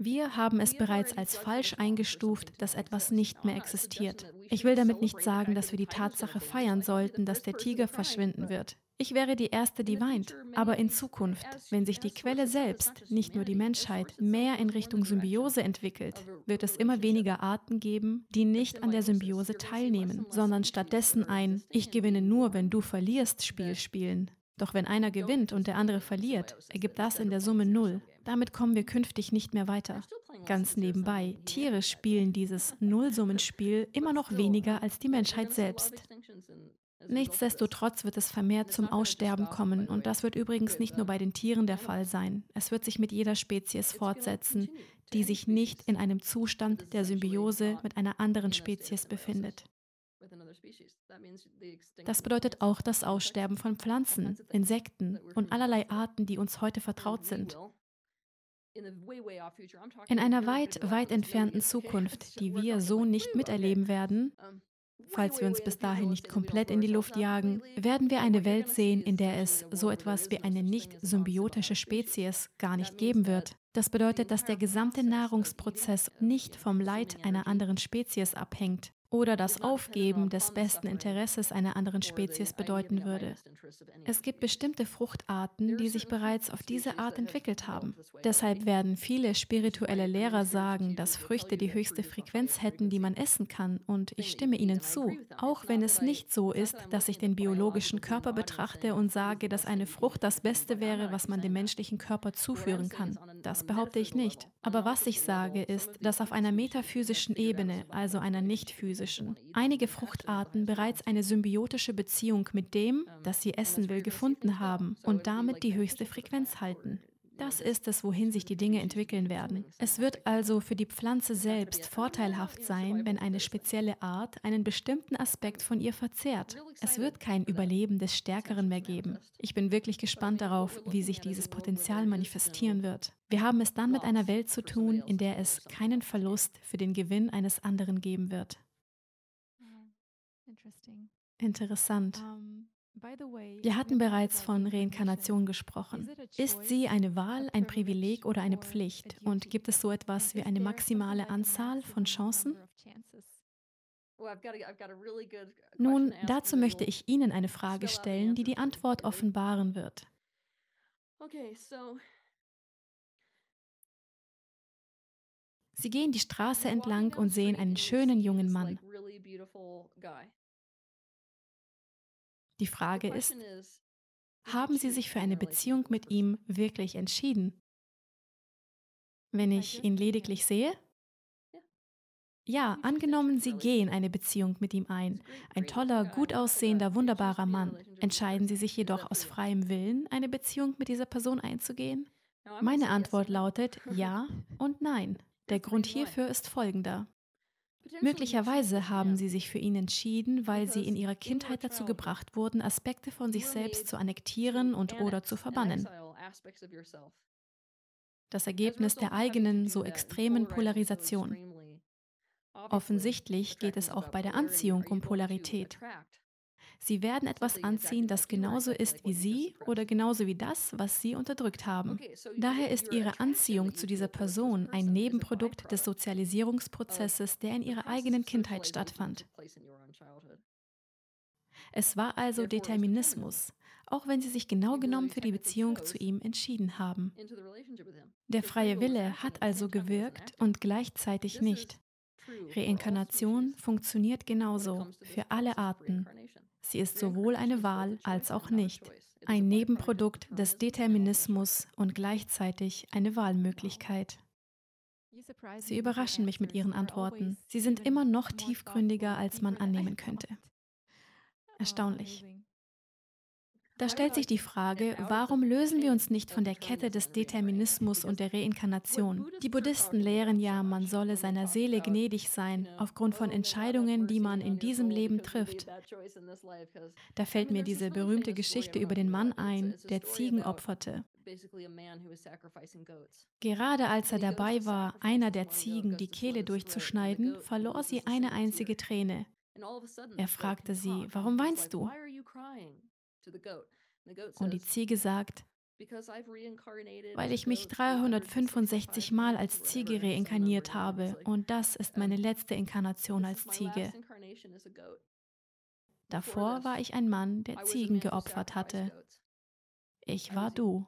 Wir haben es bereits als falsch eingestuft, dass etwas nicht mehr existiert. Ich will damit nicht sagen, dass wir die Tatsache feiern sollten, dass der Tiger verschwinden wird. Ich wäre die Erste, die weint. Aber in Zukunft, wenn sich die Quelle selbst, nicht nur die Menschheit, mehr in Richtung Symbiose entwickelt, wird es immer weniger Arten geben, die nicht an der Symbiose teilnehmen, sondern stattdessen ein Ich gewinne nur, wenn du verlierst Spiel spielen. Doch wenn einer gewinnt und der andere verliert, ergibt das in der Summe null. Damit kommen wir künftig nicht mehr weiter. Ganz nebenbei, Tiere spielen dieses Nullsummenspiel immer noch weniger als die Menschheit selbst. Nichtsdestotrotz wird es vermehrt zum Aussterben kommen und das wird übrigens nicht nur bei den Tieren der Fall sein. Es wird sich mit jeder Spezies fortsetzen, die sich nicht in einem Zustand der Symbiose mit einer anderen Spezies befindet. Das bedeutet auch das Aussterben von Pflanzen, Insekten und allerlei Arten, die uns heute vertraut sind. In einer weit, weit entfernten [laughs] Zukunft, die wir so nicht miterleben werden, falls wir uns bis dahin nicht komplett in die Luft jagen, werden wir eine Welt sehen, in der es so etwas wie eine nicht symbiotische Spezies gar nicht geben wird. Das bedeutet, dass der gesamte Nahrungsprozess nicht vom Leid einer anderen Spezies abhängt, oder das Aufgeben des besten Interesses einer anderen Spezies bedeuten würde. Es gibt bestimmte Fruchtarten, die sich bereits auf diese Art entwickelt haben. Deshalb werden viele spirituelle Lehrer sagen, dass Früchte die höchste Frequenz hätten, die man essen kann, und ich stimme ihnen zu, auch wenn es nicht so ist, dass ich den biologischen Körper betrachte und sage, dass eine Frucht das Beste wäre, was man dem menschlichen Körper zuführen kann. Das behaupte ich nicht. Aber was ich sage, ist, dass auf einer metaphysischen Ebene, also einer nicht physischen, physischen. Einige Fruchtarten bereits eine symbiotische Beziehung mit dem, das sie essen will, gefunden haben und damit die höchste Frequenz halten. Das ist es, wohin sich die Dinge entwickeln werden. Es wird also für die Pflanze selbst vorteilhaft sein, wenn eine spezielle Art einen bestimmten Aspekt von ihr verzehrt. Es wird kein Überleben des Stärkeren mehr geben. Ich bin wirklich gespannt darauf, wie sich dieses Potenzial manifestieren wird. Wir haben es dann mit einer Welt zu tun, in der es keinen Verlust für den Gewinn eines anderen geben wird. Interessant. Wir hatten bereits von Reinkarnation gesprochen. Ist sie eine Wahl, ein Privileg oder eine Pflicht? Und gibt es so etwas wie eine maximale Anzahl von Chancen? Nun, dazu möchte ich Ihnen eine Frage stellen, die die Antwort offenbaren wird. Sie gehen die Straße entlang und sehen einen schönen jungen Mann. Die Frage ist, haben Sie sich für eine Beziehung mit ihm wirklich entschieden? Wenn ich ihn lediglich sehe? Ja, angenommen, Sie gehen eine Beziehung mit ihm ein. Ein toller, gut aussehender, wunderbarer Mann. Entscheiden Sie sich jedoch aus freiem Willen, eine Beziehung mit dieser Person einzugehen? Meine Antwort lautet [laughs] ja und nein. Der Grund hierfür ist folgender. Möglicherweise haben sie sich für ihn entschieden, weil sie in ihrer Kindheit dazu gebracht wurden, Aspekte von sich selbst zu annektieren und oder zu verbannen. Das Ergebnis der eigenen, so extremen Polarisation. Offensichtlich geht es auch bei der Anziehung um Polarität. Sie werden etwas anziehen, das genauso ist wie Sie oder genauso wie das, was Sie unterdrückt haben. Daher ist Ihre Anziehung zu dieser Person ein Nebenprodukt des Sozialisierungsprozesses, der in Ihrer eigenen Kindheit stattfand. Es war also Determinismus, auch wenn Sie sich genau genommen für die Beziehung zu ihm entschieden haben. Der freie Wille hat also gewirkt und gleichzeitig nicht. Reinkarnation funktioniert genauso für alle Arten. Sie ist sowohl eine Wahl als auch nicht, ein Nebenprodukt des Determinismus und gleichzeitig eine Wahlmöglichkeit. Sie überraschen mich mit Ihren Antworten. Sie sind immer noch tiefgründiger, als man annehmen könnte. Erstaunlich. Da stellt sich die Frage, warum lösen wir uns nicht von der Kette des Determinismus und der Reinkarnation? Die Buddhisten lehren ja, man solle seiner Seele gnädig sein, aufgrund von Entscheidungen, die man in diesem Leben trifft. Da fällt mir diese berühmte Geschichte über den Mann ein, der Ziegen opferte. Gerade als er dabei war, einer der Ziegen die Kehle durchzuschneiden, verlor sie eine einzige Träne. Er fragte sie, warum weinst du? Und die Ziege sagt, weil ich mich 365 Mal als Ziege reinkarniert habe und das ist meine letzte Inkarnation als Ziege. Davor war ich ein Mann, der Ziegen geopfert hatte. Ich war du.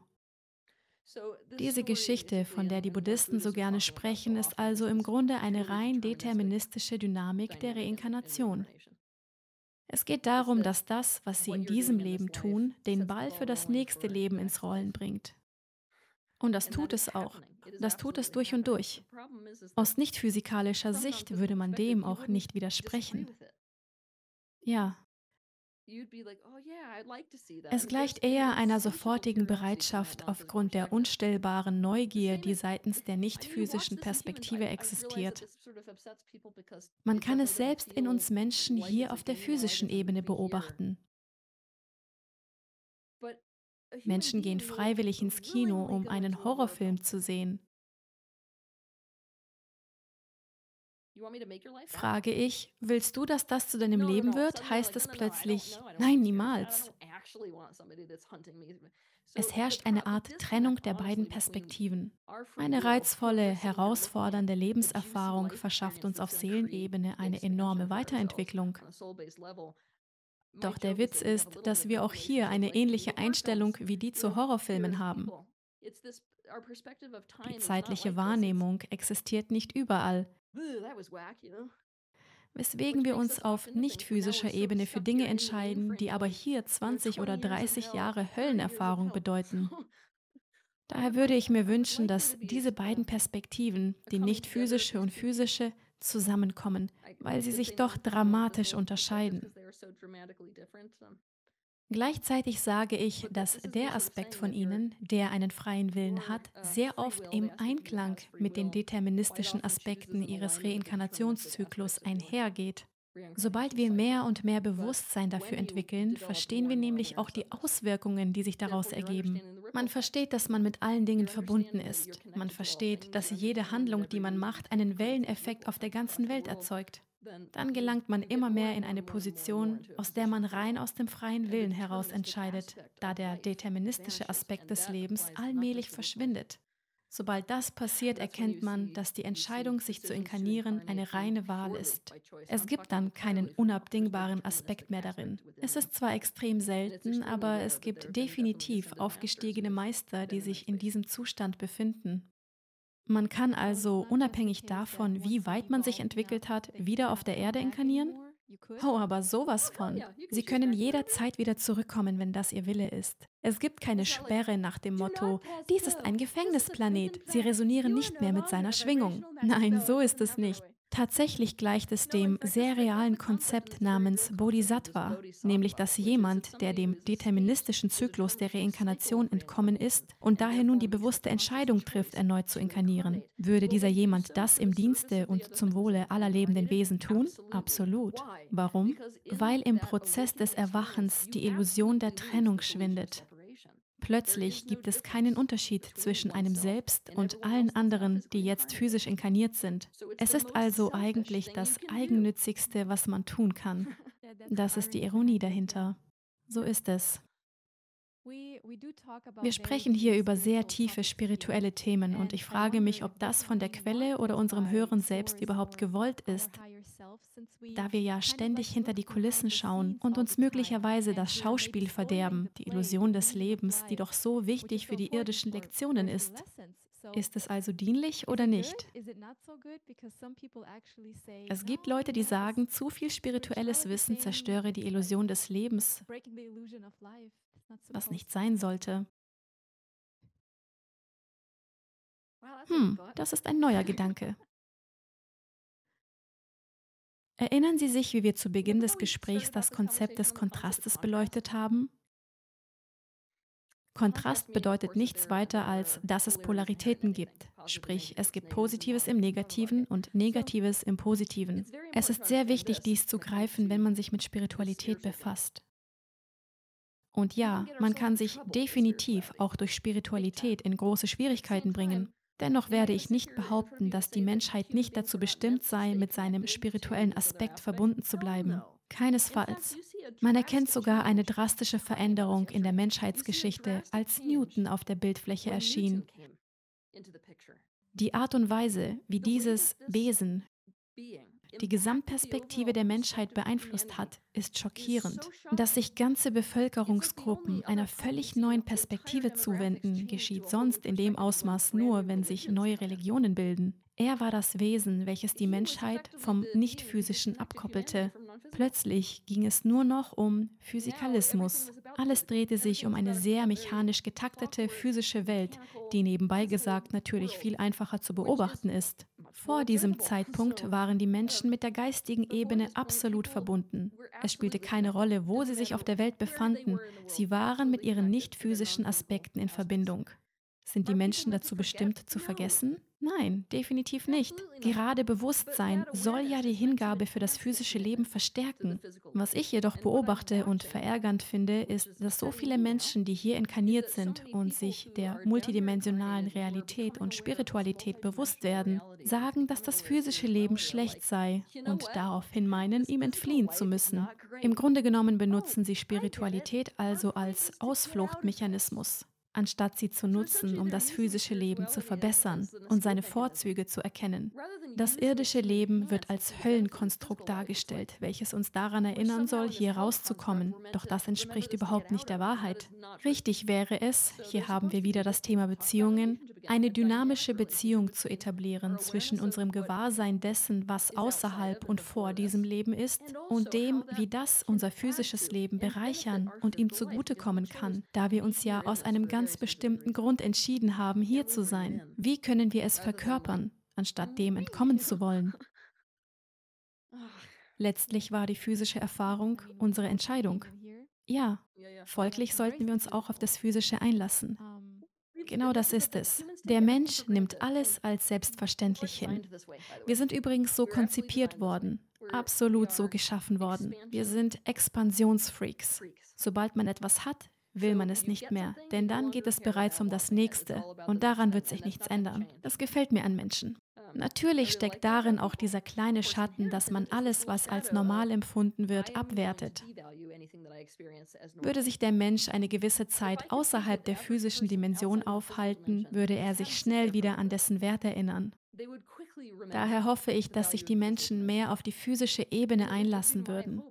Diese Geschichte, von der die Buddhisten so gerne sprechen, ist also im Grunde eine rein deterministische Dynamik der Reinkarnation. Es geht darum, dass das, was sie in diesem Leben tun, den Ball für das nächste Leben ins Rollen bringt. Und das tut es auch. Das tut es durch und durch. Aus nicht physikalischer Sicht würde man dem auch nicht widersprechen. Ja, es gleicht eher einer sofortigen Bereitschaft aufgrund der unstillbaren Neugier, die seitens der nicht physischen Perspektive existiert. Man kann es selbst in uns Menschen hier auf der physischen Ebene beobachten. Menschen gehen freiwillig ins Kino, um einen Horrorfilm zu sehen. Frage ich, willst du, dass das zu deinem Leben wird? Heißt es plötzlich, nein, niemals. Es herrscht eine Art Trennung der beiden Perspektiven. Eine reizvolle, herausfordernde Lebenserfahrung verschafft uns auf Seelenebene eine enorme Weiterentwicklung. Doch der Witz ist, dass wir auch hier eine ähnliche Einstellung wie die zu Horrorfilmen haben. Die zeitliche Wahrnehmung existiert nicht überall weswegen wir uns auf nicht physischer Ebene für Dinge entscheiden, die aber hier 20 oder 30 Jahre Höllenerfahrung bedeuten. [laughs] Daher würde ich mir wünschen, dass diese beiden Perspektiven, die nicht physische und physische, zusammenkommen, weil sie sich doch dramatisch unterscheiden. Gleichzeitig sage ich, dass der Aspekt von ihnen, der einen freien Willen hat, sehr oft im Einklang mit den deterministischen Aspekten ihres Reinkarnationszyklus einhergeht. Sobald wir mehr und mehr Bewusstsein dafür entwickeln, verstehen wir nämlich auch die Auswirkungen, die sich daraus ergeben. Man versteht, dass man mit allen Dingen verbunden ist. Man versteht, dass jede Handlung, die man macht, einen Welleneffekt auf der ganzen Welt erzeugt dann gelangt man immer mehr in eine Position, aus der man rein aus dem freien Willen heraus entscheidet, da der deterministische Aspekt des Lebens allmählich verschwindet. Sobald das passiert, erkennt man, dass die Entscheidung, sich zu inkarnieren, eine reine Wahl ist. Es gibt dann keinen unabdingbaren Aspekt mehr darin. Es ist zwar extrem selten, aber es gibt definitiv aufgestiegene Meister, die sich in diesem Zustand befinden. Man kann also unabhängig davon, wie weit man sich entwickelt hat, wieder auf der Erde inkarnieren? Oh, aber sowas von. Sie können jederzeit wieder zurückkommen, wenn das Ihr Wille ist. Es gibt keine Sperre nach dem Motto, dies ist ein Gefängnisplanet. Sie resonieren nicht mehr mit seiner Schwingung. Nein, so ist es nicht. Tatsächlich gleicht es dem sehr realen Konzept namens Bodhisattva, nämlich dass jemand, der dem deterministischen Zyklus der Reinkarnation entkommen ist und daher nun die bewusste Entscheidung trifft, erneut zu inkarnieren. Würde dieser jemand das im Dienste und zum Wohle aller lebenden Wesen tun? Absolut. Warum? Weil im Prozess des Erwachens die Illusion der Trennung schwindet. Plötzlich gibt es keinen Unterschied zwischen einem selbst und allen anderen, die jetzt physisch inkarniert sind. Es ist also eigentlich das Eigennützigste, was man tun kann. Das ist die Ironie dahinter. So ist es. Wir sprechen hier über sehr tiefe spirituelle Themen und ich frage mich, ob das von der Quelle oder unserem höheren Selbst überhaupt gewollt ist, da wir ja ständig hinter die Kulissen schauen und uns möglicherweise das Schauspiel verderben, die Illusion des Lebens, die doch so wichtig für die irdischen Lektionen ist. Ist es also dienlich oder nicht? Es gibt Leute, die sagen, zu viel spirituelles Wissen zerstöre die Illusion des Lebens was nicht sein sollte. Hm, das ist ein neuer Gedanke. Erinnern Sie sich, wie wir zu Beginn des Gesprächs das Konzept des Kontrastes beleuchtet haben? Kontrast bedeutet nichts weiter als, dass es Polaritäten gibt, sprich es gibt Positives im Negativen und Negatives im Positiven. Es ist sehr wichtig, dies zu greifen, wenn man sich mit Spiritualität befasst. Und ja, man kann sich definitiv auch durch Spiritualität in große Schwierigkeiten bringen. Dennoch werde ich nicht behaupten, dass die Menschheit nicht dazu bestimmt sei, mit seinem spirituellen Aspekt verbunden zu bleiben. Keinesfalls. Man erkennt sogar eine drastische Veränderung in der Menschheitsgeschichte, als Newton auf der Bildfläche erschien. Die Art und Weise, wie dieses Wesen die Gesamtperspektive der Menschheit beeinflusst hat, ist schockierend. Dass sich ganze Bevölkerungsgruppen einer völlig neuen Perspektive zuwenden, geschieht sonst in dem Ausmaß nur, wenn sich neue Religionen bilden. Er war das Wesen, welches die Menschheit vom Nicht-Physischen abkoppelte. Plötzlich ging es nur noch um Physikalismus. Alles drehte sich um eine sehr mechanisch getaktete physische Welt, die nebenbei gesagt natürlich viel einfacher zu beobachten ist. Vor diesem Zeitpunkt waren die Menschen mit der geistigen Ebene absolut verbunden. Es spielte keine Rolle, wo sie sich auf der Welt befanden, sie waren mit ihren nicht physischen Aspekten in Verbindung. Sind die Menschen dazu bestimmt zu vergessen? Nein, definitiv nicht. Gerade Bewusstsein soll ja die Hingabe für das physische Leben verstärken. Was ich jedoch beobachte und verärgernd finde, ist, dass so viele Menschen, die hier inkarniert sind und sich der multidimensionalen Realität und Spiritualität bewusst werden, sagen, dass das physische Leben schlecht sei und daraufhin meinen, ihm entfliehen zu müssen. Im Grunde genommen benutzen sie Spiritualität also als Ausfluchtmechanismus. Anstatt sie zu nutzen, um das physische Leben zu verbessern und seine Vorzüge zu erkennen. Das irdische Leben wird als Höllenkonstrukt dargestellt, welches uns daran erinnern soll, hier rauszukommen. Doch das entspricht überhaupt nicht der Wahrheit. Richtig wäre es, hier haben wir wieder das Thema Beziehungen, eine dynamische Beziehung zu etablieren zwischen unserem Gewahrsein dessen, was außerhalb und vor diesem Leben ist, und dem, wie das unser physisches Leben bereichern und ihm zugutekommen kann, da wir uns ja aus einem ganz bestimmten Grund entschieden haben, hier zu sein. Wie können wir es verkörpern? anstatt dem entkommen zu wollen. Letztlich war die physische Erfahrung unsere Entscheidung. Ja, folglich sollten wir uns auch auf das Physische einlassen. Genau das ist es. Der Mensch nimmt alles als selbstverständlich hin. Wir sind übrigens so konzipiert worden, absolut so geschaffen worden. Wir sind Expansionsfreaks. Sobald man etwas hat, will man es nicht mehr, denn dann geht es bereits um das Nächste und daran wird sich nichts ändern. Das gefällt mir an Menschen. Natürlich steckt darin auch dieser kleine Schatten, dass man alles, was als normal empfunden wird, abwertet. Würde sich der Mensch eine gewisse Zeit außerhalb der physischen Dimension aufhalten, würde er sich schnell wieder an dessen Wert erinnern. Daher hoffe ich, dass sich die Menschen mehr auf die physische Ebene einlassen würden.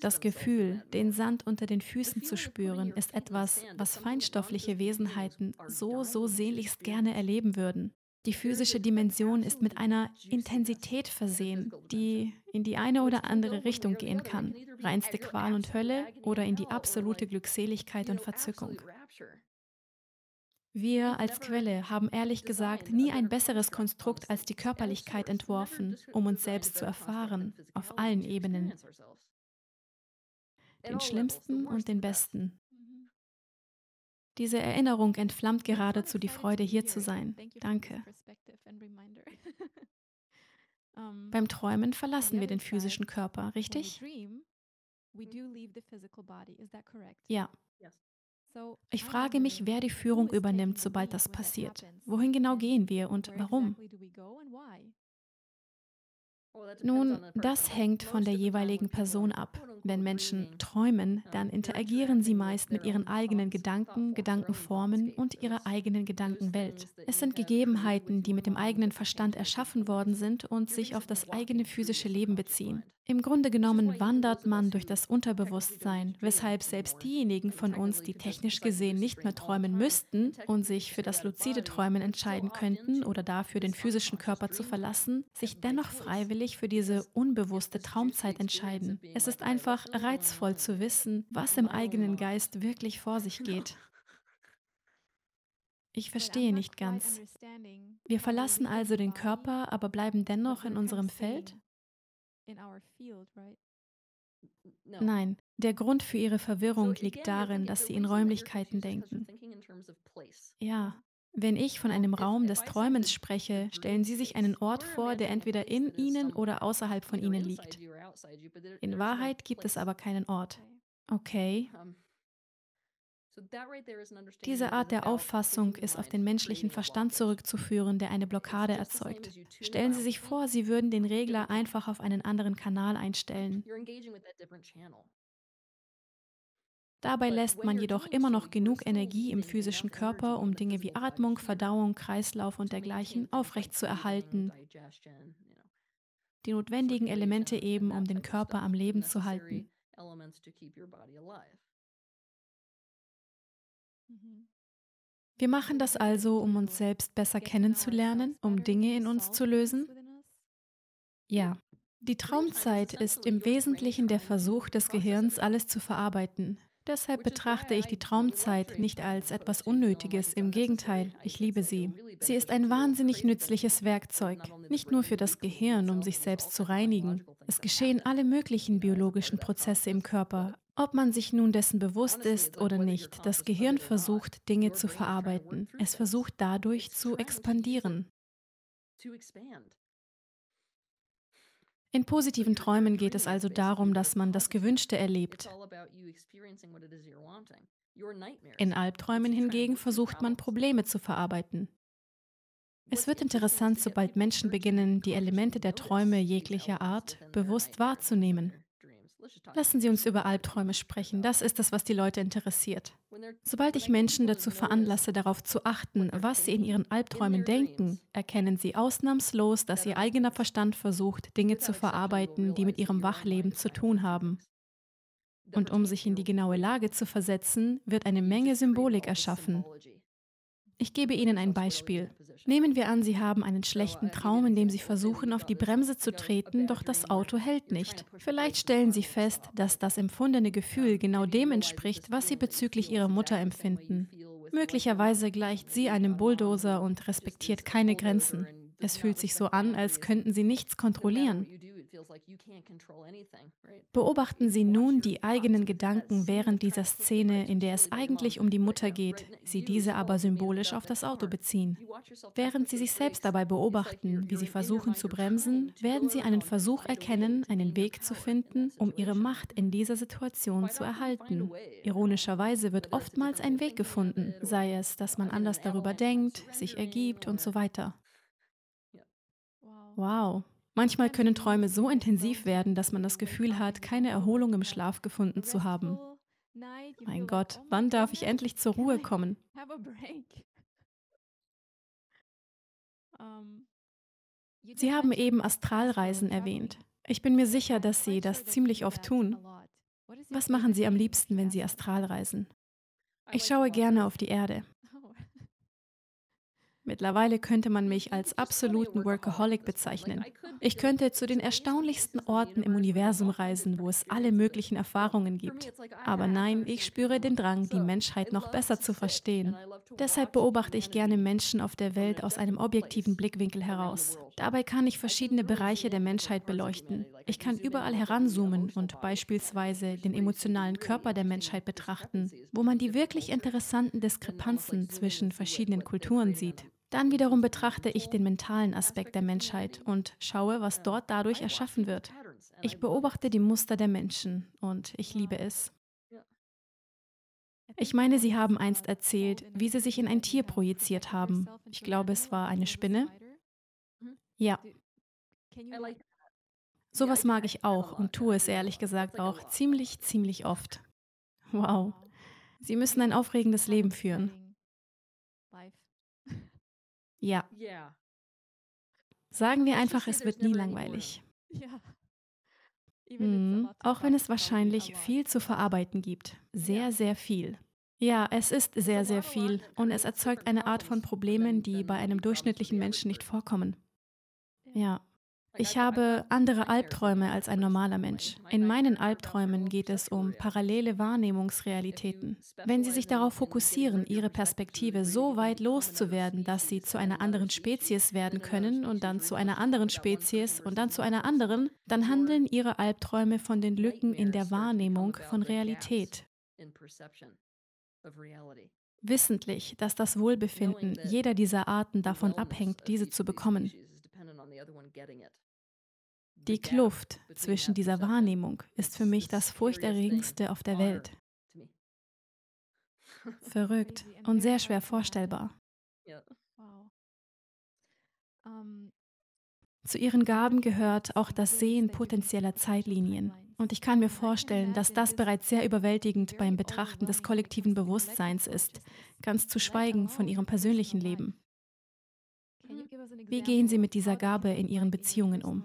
Das Gefühl, den Sand unter den Füßen zu spüren, ist etwas, was feinstoffliche Wesenheiten so, so sehnlichst gerne erleben würden. Die physische Dimension ist mit einer Intensität versehen, die in die eine oder andere Richtung gehen kann, reinste Qual und Hölle oder in die absolute Glückseligkeit und Verzückung. Wir als Quelle haben ehrlich gesagt nie ein besseres Konstrukt als die Körperlichkeit entworfen, um uns selbst zu erfahren, auf allen Ebenen. Den schlimmsten und den besten, diese Erinnerung entflammt geradezu die Freude, hier zu sein. Danke. [laughs] Beim Träumen verlassen wir den physischen Körper, richtig? Ja. Ich frage mich, wer die Führung übernimmt, sobald das passiert. Wohin genau gehen wir und warum? Nun, das hängt von der jeweiligen Person ab. Wenn Menschen träumen, dann interagieren sie meist mit ihren eigenen Gedanken, Gedankenformen und ihrer eigenen Gedankenwelt. Es sind Gegebenheiten, die mit dem eigenen Verstand erschaffen worden sind und sich auf das eigene physische Leben beziehen. Im Grunde genommen wandert man durch das Unterbewusstsein, weshalb selbst diejenigen von uns, die technisch gesehen nicht mehr träumen müssten und sich für das luzide Träumen entscheiden könnten oder dafür den physischen Körper zu verlassen, sich dennoch freiwillig für diese unbewusste Traumzeit entscheiden. Es ist einfach reizvoll zu wissen, was im eigenen Geist wirklich vor sich geht. Ich verstehe nicht ganz. Wir verlassen also den Körper, aber bleiben dennoch in unserem Feld? Nein, der Grund für ihre Verwirrung liegt darin, dass sie in Räumlichkeiten denken. Ja, wenn ich von einem Raum des Träumens spreche, stellen Sie sich einen Ort vor, der entweder in Ihnen oder außerhalb von Ihnen liegt. In Wahrheit gibt es aber keinen Ort. Okay. Diese Art der Auffassung ist auf den menschlichen Verstand zurückzuführen, der eine Blockade erzeugt. Stellen Sie sich vor, Sie würden den Regler einfach auf einen anderen Kanal einstellen. Dabei lässt man jedoch immer noch genug Energie im physischen Körper, um Dinge wie Atmung, Verdauung, Kreislauf und dergleichen aufrechtzuerhalten. Die notwendigen Elemente eben, um den Körper am Leben zu halten. Mhm. Wir machen das also, um uns selbst besser kennenzulernen, um Dinge in uns zu lösen? Ja. Die Traumzeit ist im Wesentlichen der Versuch des Gehirns, alles zu verarbeiten. Deshalb betrachte ich die Traumzeit nicht als etwas Unnötiges, im Gegenteil, ich liebe sie. Sie ist ein wahnsinnig nützliches Werkzeug, nicht nur für das Gehirn, um sich selbst zu reinigen. Es geschehen alle möglichen biologischen Prozesse im Körper, ob man sich nun dessen bewusst ist oder nicht, das Gehirn versucht, Dinge zu verarbeiten. Es versucht dadurch zu expandieren. In positiven Träumen geht es also darum, dass man das Gewünschte erlebt. In Albträumen hingegen versucht man Probleme zu verarbeiten. Es wird interessant, sobald Menschen beginnen, die Elemente der Träume jeglicher Art bewusst wahrzunehmen. Lassen Sie uns über Albträume sprechen. Das ist das, was die Leute interessiert. Sobald ich Menschen dazu veranlasse, darauf zu achten, was sie in ihren Albträumen denken, erkennen sie ausnahmslos, dass ihr eigener Verstand versucht, Dinge zu verarbeiten, die mit ihrem Wachleben zu tun haben. Und um sich in die genaue Lage zu versetzen, wird eine Menge Symbolik erschaffen. Ich gebe Ihnen ein Beispiel. Nehmen wir an, Sie haben einen schlechten Traum, in dem Sie versuchen, auf die Bremse zu treten, doch das Auto hält nicht. Vielleicht stellen Sie fest, dass das empfundene Gefühl genau dem entspricht, was Sie bezüglich Ihrer Mutter empfinden. Möglicherweise gleicht sie einem Bulldozer und respektiert keine Grenzen. Es fühlt sich so an, als könnten Sie nichts kontrollieren. Beobachten Sie nun die eigenen Gedanken während dieser Szene, in der es eigentlich um die Mutter geht, Sie diese aber symbolisch auf das Auto beziehen. Während Sie sich selbst dabei beobachten, wie Sie versuchen zu bremsen, werden Sie einen Versuch erkennen, einen Weg zu finden, um Ihre Macht in dieser Situation zu erhalten. Ironischerweise wird oftmals ein Weg gefunden, sei es, dass man anders darüber denkt, sich ergibt und so weiter. Wow, Manchmal können Träume so intensiv werden, dass man das Gefühl hat, keine Erholung im Schlaf gefunden zu haben. Mein Gott, wann darf ich endlich zur Ruhe kommen? Sie haben eben Astralreisen erwähnt. Ich bin mir sicher, dass Sie das ziemlich oft tun. Was machen Sie am liebsten, wenn Sie Astralreisen? Ich schaue gerne auf die Erde. Mittlerweile könnte man mich als absoluten Workaholic bezeichnen. Ich könnte zu den erstaunlichsten Orten im Universum reisen, wo es alle möglichen Erfahrungen gibt. Aber nein, ich spüre den Drang, die Menschheit noch besser zu verstehen. Deshalb beobachte ich gerne Menschen auf der Welt aus einem objektiven Blickwinkel heraus. Dabei kann ich verschiedene Bereiche der Menschheit beleuchten. Ich kann überall heranzoomen und beispielsweise den emotionalen Körper der Menschheit betrachten, wo man die wirklich interessanten Diskrepanzen zwischen verschiedenen Kulturen sieht. Dann wiederum betrachte ich den mentalen Aspekt der Menschheit und schaue, was dort dadurch erschaffen wird. Ich beobachte die Muster der Menschen und ich liebe es. Ich meine, Sie haben einst erzählt, wie Sie sich in ein Tier projiziert haben. Ich glaube, es war eine Spinne. Ja. Sowas mag ich auch und tue es ehrlich gesagt auch ziemlich, ziemlich oft. Wow. Sie müssen ein aufregendes Leben führen. Ja. Sagen wir einfach, es wird nie langweilig. [laughs] Mhm. Auch wenn es wahrscheinlich viel zu verarbeiten gibt. Sehr, sehr viel. Ja, es ist sehr, sehr viel und es erzeugt eine Art von Problemen, die bei einem durchschnittlichen Menschen nicht vorkommen. Ja. Ich habe andere Albträume als ein normaler Mensch. In meinen Albträumen geht es um parallele Wahrnehmungsrealitäten. Wenn Sie sich darauf fokussieren, Ihre Perspektive so weit loszuwerden, dass Sie zu einer anderen Spezies werden können und dann zu einer anderen Spezies und dann zu einer anderen, dann handeln Ihre Albträume von den Lücken in der Wahrnehmung von Realität. Wissentlich, dass das Wohlbefinden jeder dieser Arten davon abhängt, diese zu bekommen. Die Kluft zwischen dieser Wahrnehmung ist für mich das furchterregendste auf der Welt. [laughs] Verrückt und sehr schwer vorstellbar. Zu ihren Gaben gehört auch das Sehen potenzieller Zeitlinien. Und ich kann mir vorstellen, dass das bereits sehr überwältigend beim Betrachten des kollektiven Bewusstseins ist, ganz zu schweigen von ihrem persönlichen Leben. Wie gehen Sie mit dieser Gabe in Ihren Beziehungen um?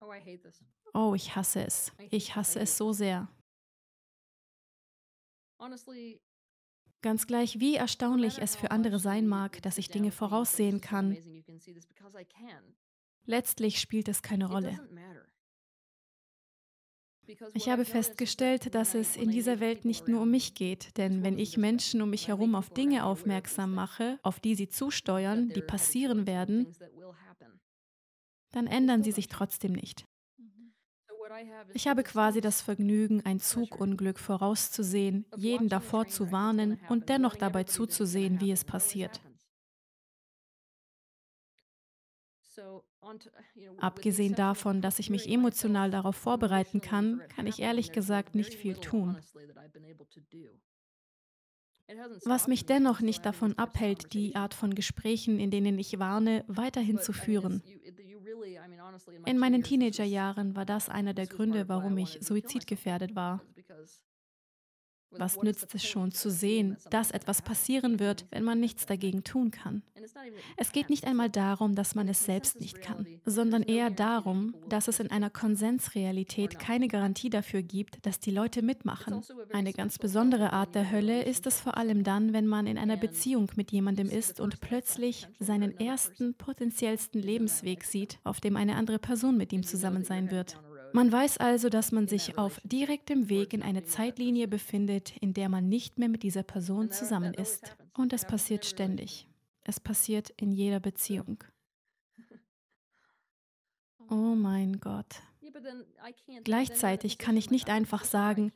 Oh, oh, ich hasse es. Ich hasse es so sehr. Ganz gleich, wie erstaunlich es für andere sein mag, dass ich Dinge voraussehen kann, letztlich spielt es keine Rolle. Ich habe festgestellt, dass es in dieser Welt nicht nur um mich geht, denn wenn ich Menschen um mich herum auf Dinge aufmerksam mache, auf die sie zusteuern, die passieren werden, dann ändern sie sich trotzdem nicht. Ich habe quasi das Vergnügen, ein Zugunglück vorauszusehen, jeden davor zu warnen und dennoch dabei zuzusehen, wie es passiert. Abgesehen davon, dass ich mich emotional darauf vorbereiten kann, kann ich ehrlich gesagt nicht viel tun. Was mich dennoch nicht davon abhält, die Art von Gesprächen, in denen ich warne, weiterhin zu führen. In meinen Teenagerjahren war das einer der Gründe, warum ich suizidgefährdet war. Was nützt es schon zu sehen, dass etwas passieren wird, wenn man nichts dagegen tun kann? Es geht nicht einmal darum, dass man es selbst nicht kann, sondern eher darum, dass es in einer Konsensrealität keine Garantie dafür gibt, dass die Leute mitmachen. Also eine ganz besondere Art der Hölle ist es vor allem dann, wenn man in einer Beziehung mit jemandem ist und plötzlich seinen ersten, potenziellsten Lebensweg sieht, auf dem eine andere Person mit ihm zusammen sein wird. Man weiß also, dass man sich auf direktem Weg in eine Zeitlinie befindet, in der man nicht mehr mit dieser Person zusammen ist. Und es passiert ständig. Es passiert in jeder Beziehung. Oh mein Gott. Gleichzeitig kann ich nicht einfach sagen,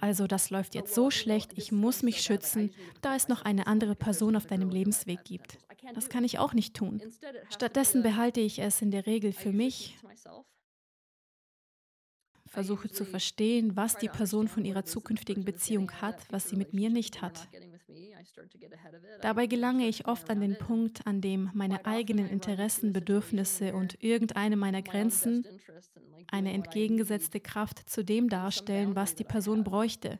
also das läuft jetzt so schlecht, ich muss mich schützen, da es noch eine andere Person auf deinem Lebensweg gibt. Das kann ich auch nicht tun. Stattdessen behalte ich es in der Regel für mich versuche zu verstehen, was die Person von ihrer zukünftigen Beziehung hat, was sie mit mir nicht hat. Dabei gelange ich oft an den Punkt, an dem meine eigenen Interessen, Bedürfnisse und irgendeine meiner Grenzen eine entgegengesetzte Kraft zu dem darstellen, was die Person bräuchte.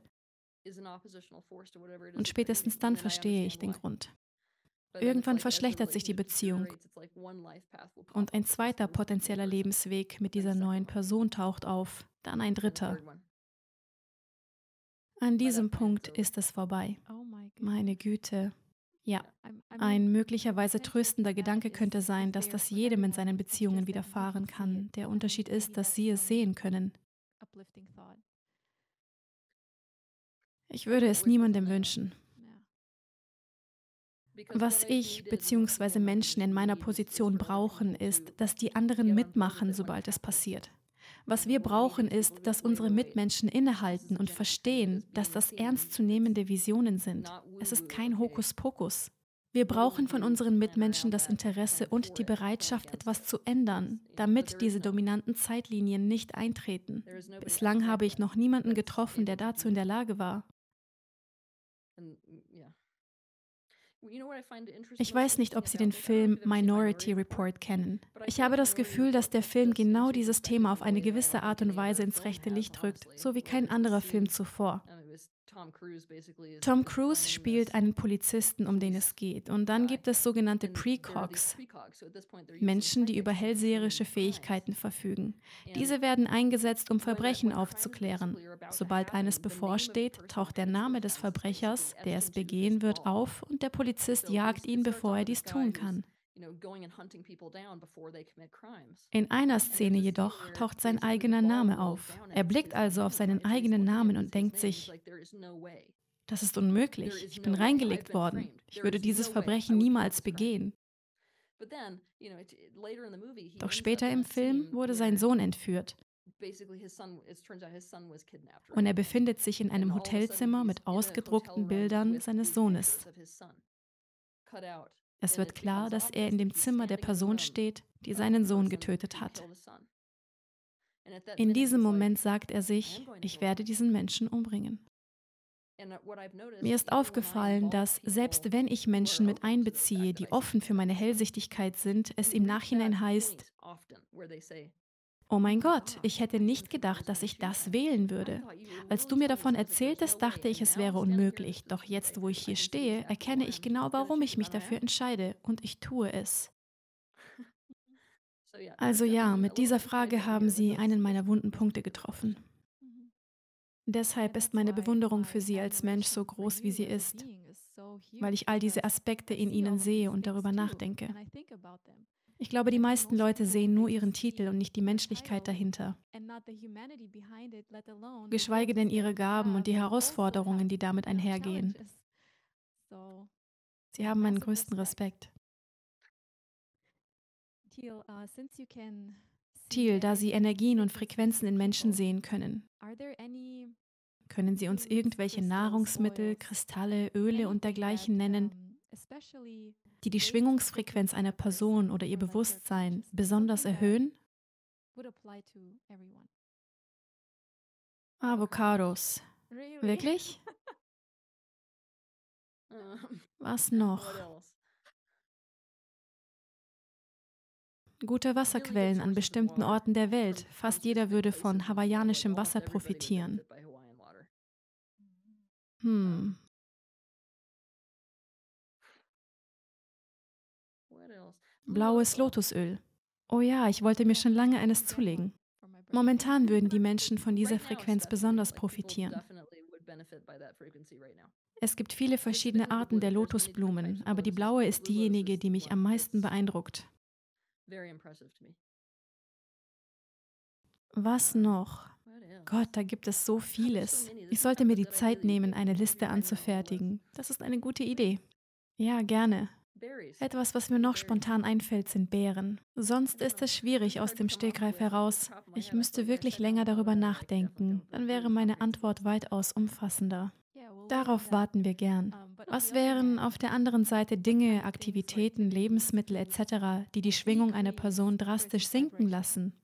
Und spätestens dann verstehe ich den Grund. Irgendwann verschlechtert sich die Beziehung. Und ein zweiter potenzieller Lebensweg mit dieser neuen Person taucht auf, dann ein dritter. An diesem Punkt ist es vorbei. Oh Meine Güte. Ja, ein möglicherweise tröstender Gedanke könnte sein, dass das jedem in seinen Beziehungen widerfahren kann. Der Unterschied ist, dass Sie es sehen können. Ich würde es niemandem wünschen. Was ich bzw. Menschen in meiner Position brauchen, ist, dass die anderen mitmachen, sobald es passiert. Was wir brauchen, ist, dass unsere Mitmenschen innehalten und verstehen, dass das ernstzunehmende Visionen sind. Es ist kein Hokuspokus. Wir brauchen von unseren Mitmenschen das Interesse und die Bereitschaft, etwas zu ändern, damit diese dominanten Zeitlinien nicht eintreten. Bislang habe ich noch niemanden getroffen, der dazu in der Lage war. Ich weiß nicht, ob Sie den Film Minority Report kennen. Ich habe das Gefühl, dass der Film genau dieses Thema auf eine gewisse Art und Weise ins rechte Licht rückt, so wie kein anderer Film zuvor. Tom Cruise spielt einen Polizisten, um den es geht. Und dann gibt es sogenannte Precogs, Menschen, die über hellseherische Fähigkeiten verfügen. Diese werden eingesetzt, um Verbrechen aufzuklären. Sobald eines bevorsteht, taucht der Name des Verbrechers, der es begehen wird, auf und der Polizist jagt ihn, bevor er dies tun kann. In einer Szene jedoch taucht sein eigener Name auf. Er blickt also auf seinen eigenen Namen und denkt sich, das ist unmöglich, ich bin reingelegt worden, ich würde dieses Verbrechen niemals begehen. Doch später im Film wurde sein Sohn entführt. Und er befindet sich in einem Hotelzimmer mit ausgedruckten Bildern seines Sohnes. Es wird klar, dass er in dem Zimmer der Person steht, die seinen Sohn getötet hat. In diesem Moment sagt er sich, ich werde diesen Menschen umbringen. Mir ist aufgefallen, dass selbst wenn ich Menschen mit einbeziehe, die offen für meine Hellsichtigkeit sind, es im Nachhinein heißt, Oh mein Gott, ich hätte nicht gedacht, dass ich das wählen würde. Als du mir davon erzähltest, dachte ich, es wäre unmöglich. Doch jetzt, wo ich hier stehe, erkenne ich genau, warum ich mich dafür entscheide. Und ich tue es. Also ja, mit dieser Frage haben Sie einen meiner wunden Punkte getroffen. Deshalb ist meine Bewunderung für Sie als Mensch so groß, wie sie ist, weil ich all diese Aspekte in Ihnen sehe und darüber nachdenke. Ich glaube, die meisten Leute sehen nur ihren Titel und nicht die Menschlichkeit dahinter. Geschweige denn ihre Gaben und die Herausforderungen, die damit einhergehen. Sie haben meinen größten Respekt. Thiel, da Sie Energien und Frequenzen in Menschen sehen können, können Sie uns irgendwelche Nahrungsmittel, Kristalle, Öle und dergleichen nennen, die die Schwingungsfrequenz einer Person oder ihr Bewusstsein besonders erhöhen? Avocados. Wirklich? [laughs] Was noch? Gute Wasserquellen an bestimmten Orten der Welt. Fast jeder würde von hawaiianischem Wasser profitieren. Hm. Blaues Lotusöl. Oh ja, ich wollte mir schon lange eines zulegen. Momentan würden die Menschen von dieser Frequenz besonders profitieren. Es gibt viele verschiedene Arten der Lotusblumen, aber die blaue ist diejenige, die mich am meisten beeindruckt. Was noch? Gott, da gibt es so vieles. Ich sollte mir die Zeit nehmen, eine Liste anzufertigen. Das ist eine gute Idee. Ja, gerne. Etwas, was mir noch spontan einfällt, sind Beeren. Sonst ist es schwierig aus dem Stegreif heraus. Ich müsste wirklich länger darüber nachdenken. Dann wäre meine Antwort weitaus umfassender. Darauf warten wir gern. Was wären auf der anderen Seite Dinge, Aktivitäten, Lebensmittel etc., die die Schwingung einer Person drastisch sinken lassen?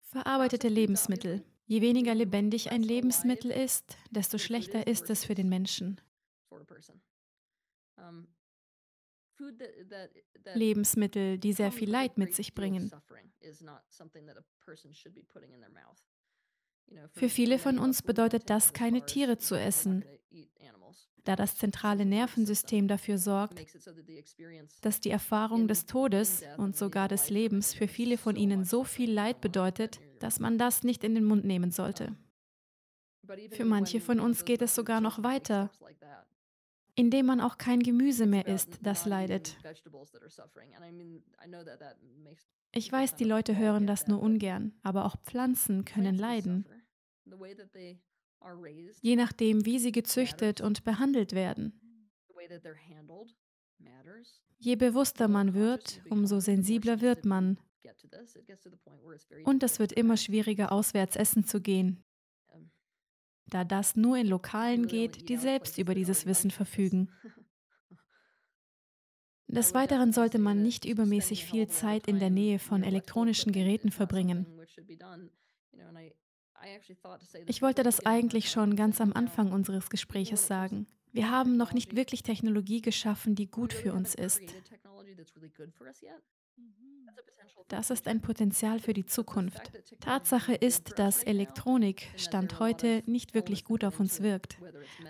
Verarbeitete Lebensmittel. Je weniger lebendig ein Lebensmittel ist, desto schlechter ist es für den Menschen. Lebensmittel, die sehr viel Leid mit sich bringen. Für viele von uns bedeutet das, keine Tiere zu essen, da das zentrale Nervensystem dafür sorgt, dass die Erfahrung des Todes und sogar des Lebens für viele von ihnen so viel Leid bedeutet, dass man das nicht in den Mund nehmen sollte. Für manche von uns geht es sogar noch weiter indem man auch kein Gemüse mehr isst, das leidet. Ich weiß, die Leute hören das nur ungern, aber auch Pflanzen können leiden. Je nachdem, wie sie gezüchtet und behandelt werden. Je bewusster man wird, umso sensibler wird man. Und es wird immer schwieriger, auswärts essen zu gehen da das nur in Lokalen geht, die selbst über dieses Wissen verfügen. [laughs] Des Weiteren sollte man nicht übermäßig viel Zeit in der Nähe von elektronischen Geräten verbringen. Ich wollte das eigentlich schon ganz am Anfang unseres Gespräches sagen. Wir haben noch nicht wirklich Technologie geschaffen, die gut für uns ist. Das ist ein Potenzial für die Zukunft. Tatsache ist, dass Elektronik Stand heute nicht wirklich gut auf uns wirkt.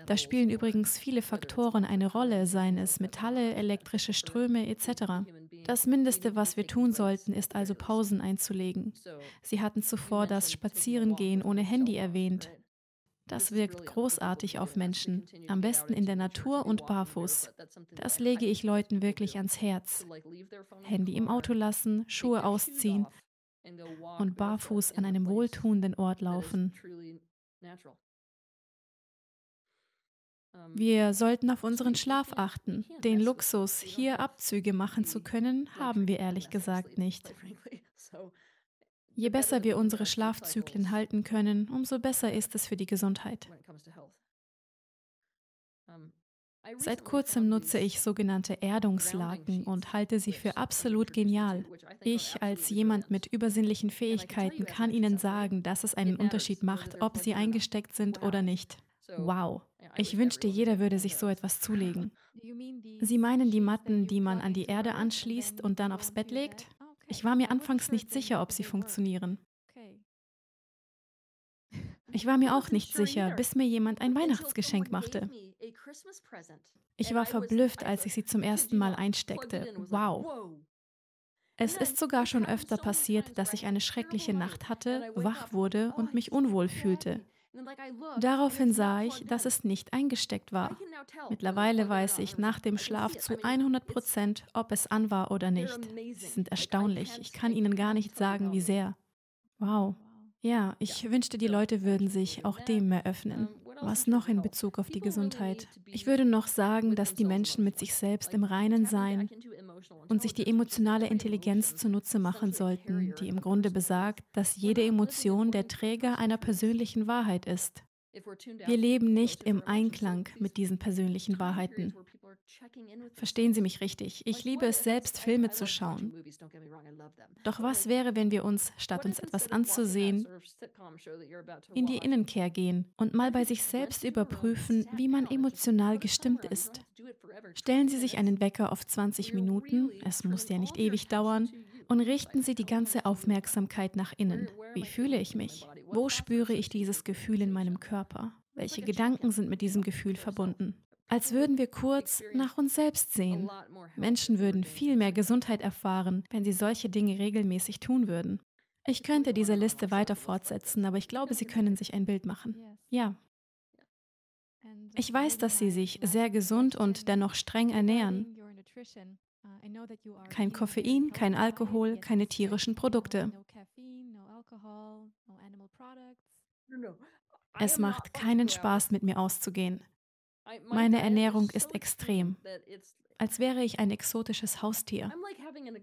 Da spielen übrigens viele Faktoren eine Rolle, seien es Metalle, elektrische Ströme etc. Das Mindeste, was wir tun sollten, ist also Pausen einzulegen. Sie hatten zuvor das Spazierengehen ohne Handy erwähnt. Das wirkt großartig auf Menschen, am besten in der Natur und barfuß. Das lege ich Leuten wirklich ans Herz. Handy im Auto lassen, Schuhe ausziehen und barfuß an einem wohltuenden Ort laufen. Wir sollten auf unseren Schlaf achten. Den Luxus, hier Abzüge machen zu können, haben wir ehrlich gesagt nicht. Je besser wir unsere Schlafzyklen halten können, umso besser ist es für die Gesundheit. Seit kurzem nutze ich sogenannte Erdungslaken und halte sie für absolut genial. Ich als jemand mit übersinnlichen Fähigkeiten kann Ihnen sagen, dass es einen Unterschied macht, ob sie eingesteckt sind oder nicht. Wow. Ich wünschte, jeder würde sich so etwas [laughs] zulegen. Sie meinen die Matten, die man an die Erde anschließt und dann aufs Bett legt? Ich war mir anfangs nicht sicher, ob sie funktionieren. Ich war mir auch nicht sicher, bis mir jemand ein Weihnachtsgeschenk machte. Ich war verblüfft, als ich sie zum ersten Mal einsteckte. Wow. Es ist sogar schon öfter passiert, dass ich eine schreckliche Nacht hatte, wach wurde und mich unwohl fühlte. Daraufhin sah ich, dass es nicht eingesteckt war. Mittlerweile weiß ich nach dem Schlaf zu 100 Prozent, ob es an war oder nicht. Sie sind erstaunlich. Ich kann Ihnen gar nicht sagen, wie sehr. Wow. Ja, ich wünschte, die Leute würden sich auch dem mehr öffnen. Was noch in Bezug auf die Gesundheit? Ich würde noch sagen, dass die Menschen mit sich selbst im Reinen sein und sich die emotionale Intelligenz zunutze machen sollten, die im Grunde besagt, dass jede Emotion der Träger einer persönlichen Wahrheit ist. Wir leben nicht im Einklang mit diesen persönlichen Wahrheiten. Verstehen Sie mich richtig. Ich liebe es selbst, Filme zu schauen. Doch was wäre, wenn wir uns, statt uns etwas anzusehen, in die Innenkehr gehen und mal bei sich selbst überprüfen, wie man emotional gestimmt ist? Stellen Sie sich einen Wecker auf 20 Minuten, es muss ja nicht ewig dauern, und richten Sie die ganze Aufmerksamkeit nach innen. Wie fühle ich mich? Wo spüre ich dieses Gefühl in meinem Körper? Welche Gedanken sind mit diesem Gefühl verbunden? Als würden wir kurz nach uns selbst sehen. Menschen würden viel mehr Gesundheit erfahren, wenn sie solche Dinge regelmäßig tun würden. Ich könnte diese Liste weiter fortsetzen, aber ich glaube, Sie können sich ein Bild machen. Ja. Ich weiß, dass Sie sich sehr gesund und dennoch streng ernähren. Kein Koffein, kein Alkohol, keine tierischen Produkte. Es macht keinen Spaß, mit mir auszugehen. Meine Ernährung ist extrem, als wäre ich ein exotisches Haustier.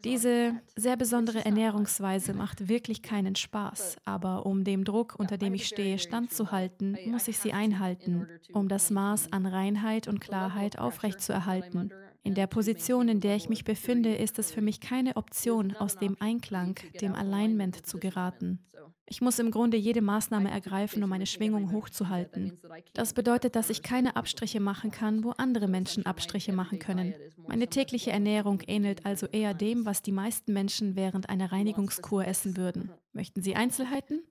Diese sehr besondere Ernährungsweise macht wirklich keinen Spaß, aber um dem Druck, unter dem ich stehe, standzuhalten, muss ich sie einhalten, um das Maß an Reinheit und Klarheit aufrechtzuerhalten. In der Position, in der ich mich befinde, ist es für mich keine Option, aus dem Einklang, dem Alignment zu geraten. Ich muss im Grunde jede Maßnahme ergreifen, um meine Schwingung hochzuhalten. Das bedeutet, dass ich keine Abstriche machen kann, wo andere Menschen Abstriche machen können. Meine tägliche Ernährung ähnelt also eher dem, was die meisten Menschen während einer Reinigungskur essen würden. Möchten Sie Einzelheiten?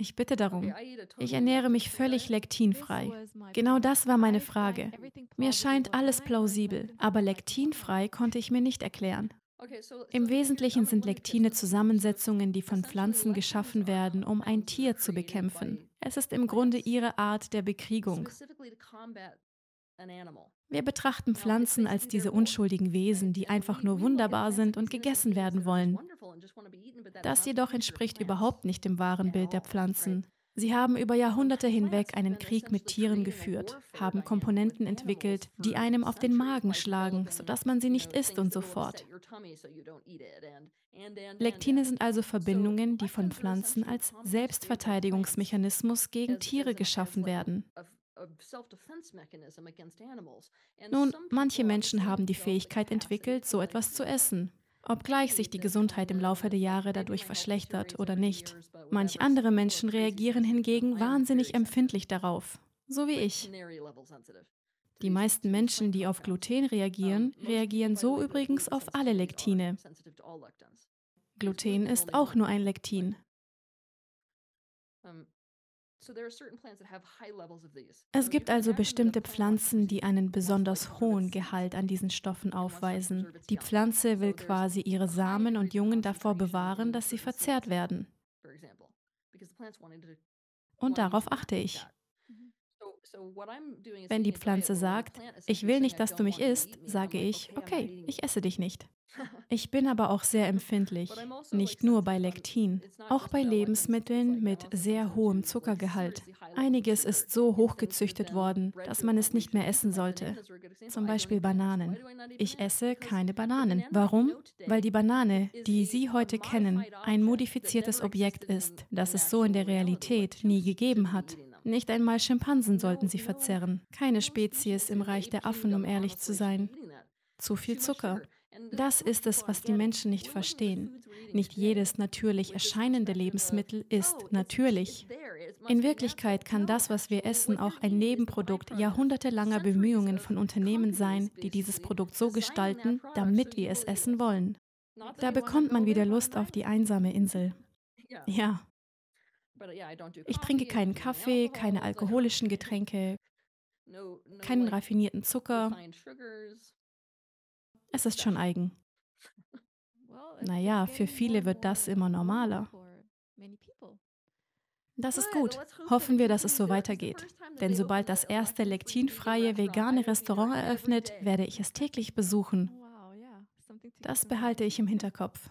Ich bitte darum. Ich ernähre mich völlig lektinfrei. Genau das war meine Frage. Mir scheint alles plausibel, aber lektinfrei konnte ich mir nicht erklären. Im Wesentlichen sind Lektine Zusammensetzungen, die von Pflanzen geschaffen werden, um ein Tier zu bekämpfen. Es ist im Grunde ihre Art der Bekriegung. Wir betrachten Pflanzen als diese unschuldigen Wesen, die einfach nur wunderbar sind und gegessen werden wollen. Das jedoch entspricht überhaupt nicht dem wahren Bild der Pflanzen. Sie haben über Jahrhunderte hinweg einen Krieg mit Tieren geführt, haben Komponenten entwickelt, die einem auf den Magen schlagen, sodass man sie nicht isst und so fort. Lektine sind also Verbindungen, die von Pflanzen als Selbstverteidigungsmechanismus gegen Tiere geschaffen werden. Nun, manche Menschen haben die Fähigkeit entwickelt, so etwas zu essen, obgleich sich die Gesundheit im Laufe der Jahre dadurch verschlechtert oder nicht. Manch andere Menschen reagieren hingegen wahnsinnig empfindlich darauf, so wie ich. Die meisten Menschen, die auf Gluten reagieren, reagieren so übrigens auf alle Lektine. Gluten ist auch nur ein Lektin. Es gibt also bestimmte Pflanzen, die einen besonders hohen Gehalt an diesen Stoffen aufweisen. Die Pflanze will quasi ihre Samen und Jungen davor bewahren, dass sie verzehrt werden. Und darauf achte ich. Wenn die Pflanze sagt, ich will nicht, dass du mich isst, sage ich, okay, ich esse dich nicht. [laughs] Ich bin aber auch sehr empfindlich, also nicht nur bei Lektin, auch bei Lebensmitteln mit sehr hohem Zuckergehalt. Einiges ist so hochgezüchtet worden, dass man es nicht mehr essen sollte. Zum Beispiel Bananen. Ich esse keine Bananen. Warum? Weil die Banane, die Sie heute kennen, ein modifiziertes Objekt ist, das es so in der Realität nie gegeben hat. Nicht einmal Schimpansen sollten sie verzerren. Keine Spezies im Reich der Affen, um ehrlich zu sein. Zu viel Zucker. Das ist es, was die Menschen nicht verstehen. Nicht jedes natürlich erscheinende Lebensmittel ist natürlich. In Wirklichkeit kann das, was wir essen, auch ein Nebenprodukt jahrhundertelanger Bemühungen von Unternehmen sein, die dieses Produkt so gestalten, damit wir es essen wollen. Da bekommt man wieder Lust auf die einsame Insel. Ja. Ich trinke keinen Kaffee, [laughs] keine alkoholischen Getränke, keinen raffinierten Zucker. Es ist schon eigen. [laughs] Naja, für viele wird das immer normaler. Das ist gut. Hoffen wir, dass es so weitergeht. Denn sobald das erste lektinfreie vegane Restaurant eröffnet, werde ich es täglich besuchen. Das behalte ich im Hinterkopf.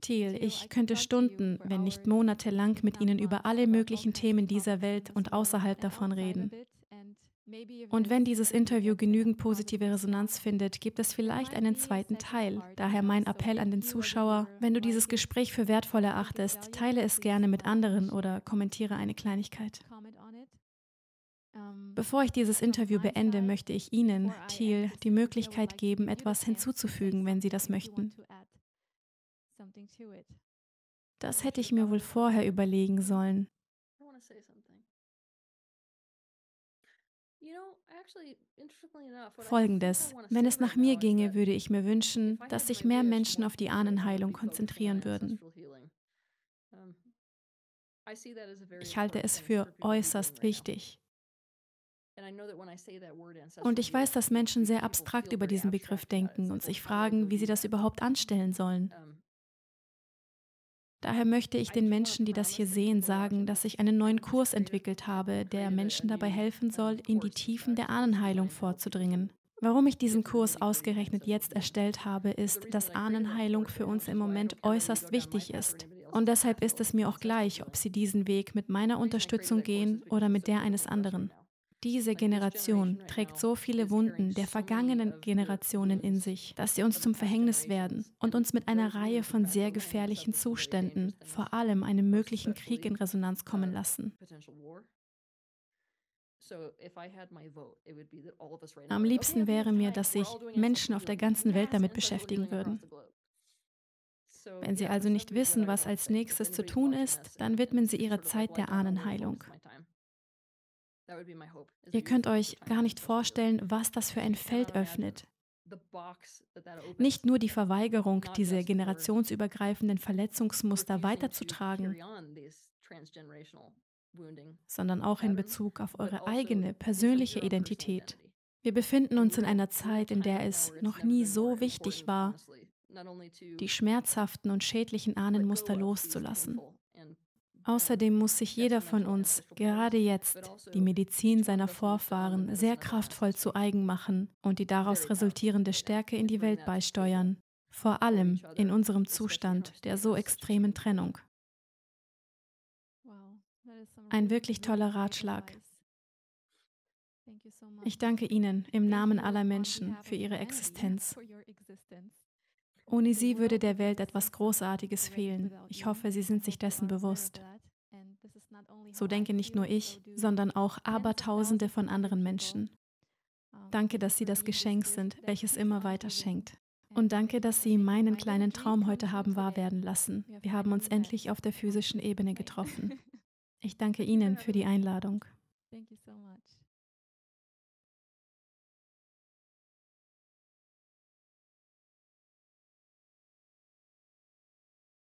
Thiel, ich könnte Stunden, wenn nicht monatelang mit Ihnen über alle möglichen Themen dieser Welt und außerhalb davon reden. Und wenn dieses Interview genügend positive Resonanz findet, gibt es vielleicht einen zweiten Teil. Daher mein Appell an den Zuschauer, wenn du dieses Gespräch für wertvoll erachtest, teile es gerne mit anderen oder kommentiere eine Kleinigkeit. Bevor ich dieses Interview beende, möchte ich Ihnen, Thiel, die Möglichkeit geben, etwas hinzuzufügen, wenn Sie das möchten. Das hätte ich mir wohl vorher überlegen sollen. Folgendes. Wenn es nach mir ginge, würde ich mir wünschen, dass sich mehr Menschen auf die Ahnenheilung konzentrieren würden. Ich halte es für äußerst wichtig. Und ich weiß, dass Menschen sehr abstrakt über diesen Begriff denken und sich fragen, wie sie das überhaupt anstellen sollen. Daher möchte ich den Menschen, die das hier sehen, sagen, dass ich einen neuen Kurs entwickelt habe, der Menschen dabei helfen soll, in die Tiefen der Ahnenheilung vorzudringen. Warum ich diesen Kurs ausgerechnet jetzt erstellt habe, ist, dass Ahnenheilung für uns im Moment äußerst wichtig ist. Und deshalb ist es mir auch gleich, ob Sie diesen Weg mit meiner Unterstützung gehen oder mit der eines anderen. Diese Generation trägt so viele Wunden der vergangenen Generationen in sich, dass sie uns zum Verhängnis werden und uns mit einer Reihe von sehr gefährlichen Zuständen, vor allem einem möglichen Krieg in Resonanz kommen lassen. Am liebsten wäre mir, dass sich Menschen auf der ganzen Welt damit beschäftigen würden. Wenn Sie also nicht wissen, was als nächstes zu tun ist, dann widmen Sie Ihre Zeit der Ahnenheilung. Ihr könnt euch gar nicht vorstellen, was das für ein Feld öffnet. Nicht nur die Verweigerung, diese generationsübergreifenden Verletzungsmuster weiterzutragen, sondern auch in Bezug auf eure also eigene persönliche Identität. Wir befinden uns in einer Zeit, in der es noch nie so wichtig war, die schmerzhaften und schädlichen Ahnenmuster loszulassen. Außerdem muss sich jeder von uns gerade jetzt die Medizin seiner Vorfahren sehr kraftvoll zu eigen machen und die daraus resultierende Stärke in die Welt beisteuern, vor allem in unserem Zustand der so extremen Trennung. Ein wirklich toller Ratschlag. Ich danke Ihnen im Namen aller Menschen für Ihre Existenz. Ohne sie würde der Welt etwas Großartiges fehlen. Ich hoffe, Sie sind sich dessen bewusst. So denke nicht nur ich, sondern auch Abertausende von anderen Menschen. Danke, dass Sie das Geschenk sind, welches immer weiter schenkt. Und danke, dass Sie meinen kleinen Traum heute haben wahr werden lassen. Wir haben uns endlich auf der physischen Ebene getroffen. Ich danke Ihnen für die Einladung. Thank you so much.